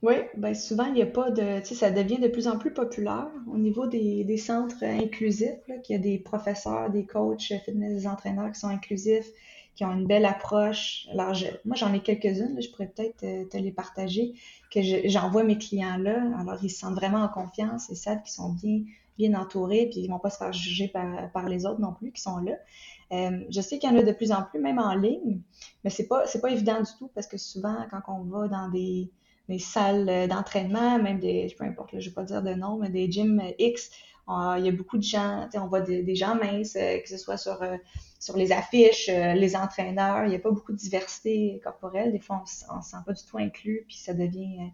B: Oui, ben souvent, il n'y a pas de. Tu sais, ça devient de plus en plus populaire au niveau des, des centres inclusifs, là, qu'il y a des professeurs, des coachs fitness, des entraîneurs qui sont inclusifs, qui ont une belle approche. Alors, moi, j'en ai quelques-unes, je pourrais peut-être te, te les partager, que j'envoie mes clients là. Alors, ils se sentent vraiment en confiance, ils savent qu'ils sont bien, bien entourés, puis ils vont pas se faire juger par, par les autres non plus qui sont là. Euh, je sais qu'il y en a de plus en plus, même en ligne, mais c'est pas, c'est pas évident du tout parce que souvent, quand on va dans des des salles euh, d'entraînement, même des, peu importe, je ne vais pas dire de nom, mais des gyms X. il y a beaucoup de gens, on voit des, gens minces, euh, que ce soit sur, euh, sur les affiches, les entraîneurs. Il n'y a pas beaucoup de diversité corporelle. Des fois, on ne se sent pas du tout inclus, puis ça devient.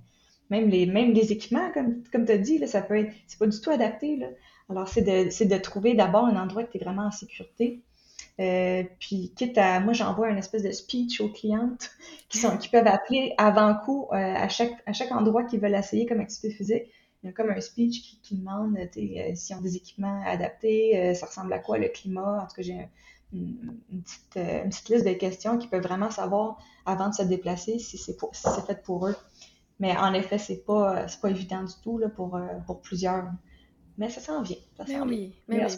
B: même les, même les équipements, comme, comme tu as dit, là, ça peut être. C'est pas du tout adapté. Là. Alors, c'est de, de trouver d'abord un endroit que tu es vraiment en sécurité. Euh, puis quitte à, moi j'envoie un espèce de speech aux clientes qui sont qui peuvent appeler avant coup euh, à chaque à chaque endroit qu'ils veulent essayer comme activité physique. Il y a comme un speech qui, qui demande euh, s'ils ont des équipements adaptés, ça ressemble à quoi le climat? En tout cas, j'ai une, petite, une, petite, liste de questions qu'ils peuvent vraiment savoir avant de se déplacer si c'est si c'est fait pour eux. Mais en effet, c'est pas c'est pas évident du tout là, pour, pour plusieurs. Mais ça s'en vient. Ça s'en vient. Oui, mais oui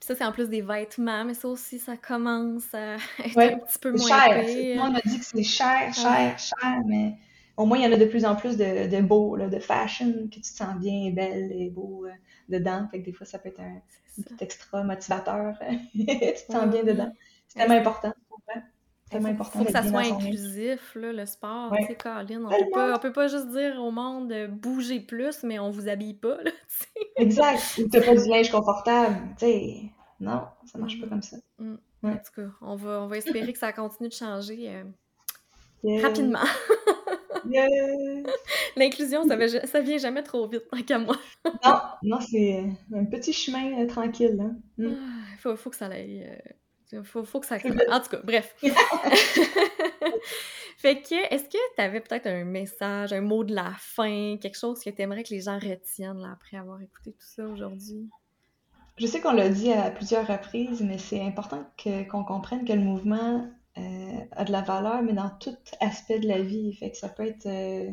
A: ça, c'est en plus des vêtements, mais ça aussi, ça commence à être un petit peu moins cher.
B: Tout le monde dit que c'est cher, cher, cher, mais au moins, il y en a de plus en plus de, de beau, là, de fashion, que tu te sens bien et belle et beau euh, dedans. Fait que des fois, ça peut être un, petit extra motivateur. tu te sens bien dedans. C'est tellement important.
A: Tellement important. Faut que ça soit inclusif, là, le sport. Tu sais, Caroline, on peut, pas, on peut pas juste dire au monde de bouger plus, mais on vous habille pas. Là,
B: exact. Ou t'as pas du linge confortable. Non, ça marche pas mm. comme ça.
A: Mm. En tout cas, on va, on va espérer que ça continue de changer euh, rapidement. L'inclusion, ça, ça vient jamais trop vite, tant qu'à moi.
B: non, non, c'est un petit chemin euh, tranquille. Hein.
A: Mm. Ah, faut, faut que ça aille. Euh, faut, faut que ça... En tout cas, bref. fait que, est-ce que tu avais peut-être un message, un mot de la fin, quelque chose que tu aimerais que les gens retiennent là, après avoir écouté tout ça aujourd'hui?
B: Je sais qu'on l'a dit à plusieurs reprises, mais c'est important qu'on comprenne que le mouvement euh, a de la valeur, mais dans tout aspect de la vie. Fait que ça peut être, euh,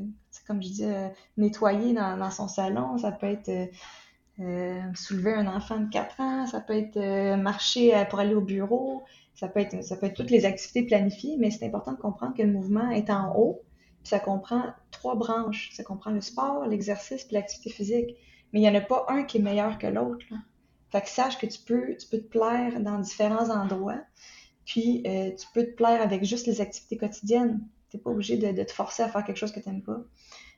B: comme je dis, euh, nettoyer dans, dans, son salon, ça peut être euh, soulever un enfant de 4 ans, ça peut être euh, marcher pour aller au bureau, ça peut être toutes les activités planifiées, mais c'est important de comprendre que le mouvement est en haut, puis ça comprend trois branches, ça comprend le sport, l'exercice puis l'activité physique, mais il n'y en a pas un qui est meilleur que l'autre. Fait que sache que tu peux te plaire dans différents endroits, puis euh, tu peux te plaire avec juste les activités quotidiennes. Tu n'es pas obligé de, te forcer à faire quelque chose que tu n'aimes pas.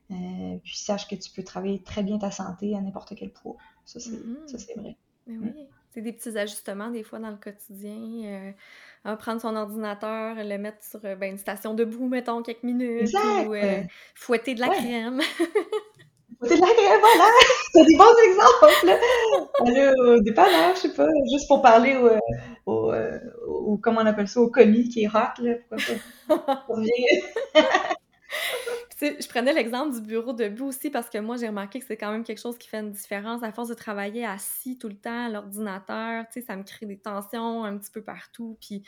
B: Euh, puis sache que tu peux travailler très bien ta santé à n'importe quel poids. Ça, c'est mm-hmm. vrai.
A: Mais oui. C'est des petits ajustements des fois dans le quotidien. Euh, prendre son ordinateur, le mettre sur euh, ben, une station debout, mettons, quelques minutes. Ou fouetter de la crème.
B: fouetter de la crème, voilà! C'est des bons exemples! Aller au dépanneur, je sais pas, juste pour parler au, au, comment on appelle ça, au commis qui est hot, là, pourquoi pas?
A: je prenais l'exemple du bureau debout aussi parce que moi, j'ai remarqué que c'est quand même quelque chose qui fait une différence. À force de travailler assis tout le temps à l'ordinateur, tu sais, ça me crée des tensions un petit peu partout. Puis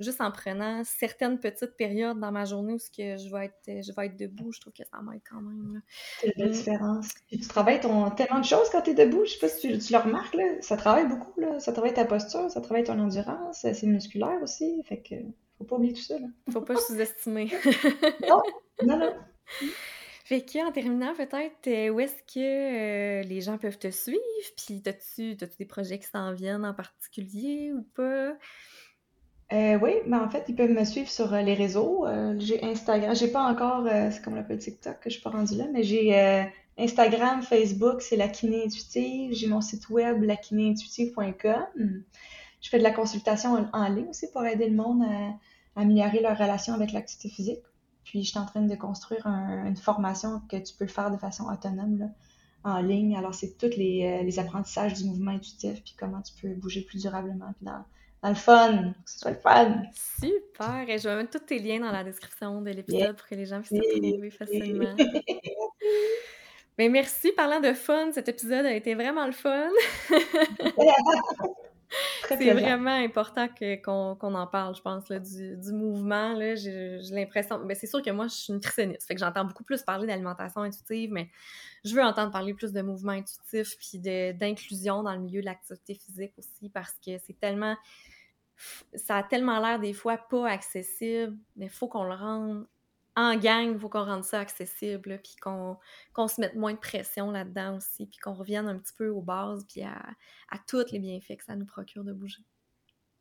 A: juste en prenant certaines petites périodes dans ma journée où que je vais être, je vais être debout, je trouve que ça m'aide quand même.
B: C'est la mm. différence. tu travailles ton, tellement de choses quand tu es debout. Je sais pas si tu, le remarques, là. ça travaille beaucoup. Là. Ça travaille ta posture, ça travaille ton endurance, c'est musculaire aussi. Fait que faut pas oublier tout ça. Là.
A: Faut pas sous-estimer.
B: non, non, non.
A: Fait en terminant, peut-être, euh, où est-ce que euh, les gens peuvent te suivre? Puis, as-tu des projets qui s'en viennent en particulier ou pas?
B: Euh, oui, mais en fait, ils peuvent me suivre sur les réseaux. j'ai Instagram. J'ai pas encore, c'est comme l'appelle TikTok, que je suis pas rendue là, mais j'ai Instagram, Facebook, c'est la kiné intuitive. J'ai mon site web, lakinéintuitive.com. Je fais de la consultation en, ligne aussi pour aider le monde à améliorer leur relation avec l'activité physique. Puis, je suis en train de construire une formation que tu peux faire de façon autonome en ligne. Alors, c'est tous les, euh, les, apprentissages du mouvement intuitif, puis comment tu peux bouger plus durablement, puis dans, dans le fun, que ce soit le fun.
A: Super! Et je vais mettre tous tes liens dans la description de l'épisode pour que les gens puissent te trouver facilement. Mais merci, parlant de fun, cet épisode a été vraiment le fun. c'est vraiment important qu'on en parle, je pense, du, du, mouvement. J'ai l'impression. mais ben, c'est sûr que moi, je suis nutritionniste. Fait que j'entends beaucoup plus parler d'alimentation intuitive, mais je veux entendre parler plus de mouvement intuitif puis d'inclusion dans le milieu de l'activité physique aussi parce que c'est tellement. Ça a tellement l'air des fois pas accessible, mais il faut qu'on le rende en gang, il faut qu'on rende ça accessible, puis qu'on se mette moins de pression là-dedans aussi, puis qu'on revienne un petit peu aux bases, puis à, à tous les bienfaits que ça nous procure de bouger.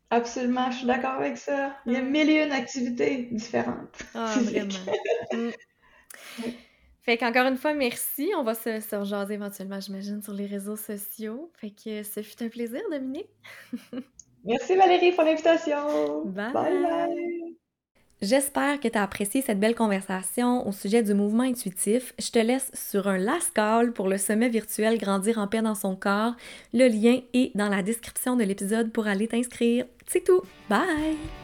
B: Absolument, je suis d'accord avec ça. Il y a mille et une activités différentes.
A: Ah, vraiment. Mm. Fait qu'encore une fois, merci. On va se, se rejaser éventuellement, j'imagine, sur les réseaux sociaux. Fait que ce fut un plaisir, Dominique.
B: merci Valérie pour l'invitation. bye. bye.
A: J'espère que tu as apprécié cette belle conversation au sujet du mouvement intuitif. Je te laisse sur un last call pour le sommet virtuel Grandir en paix dans son corps. Le lien est dans la description de l'épisode pour aller t'inscrire. C'est tout. Bye!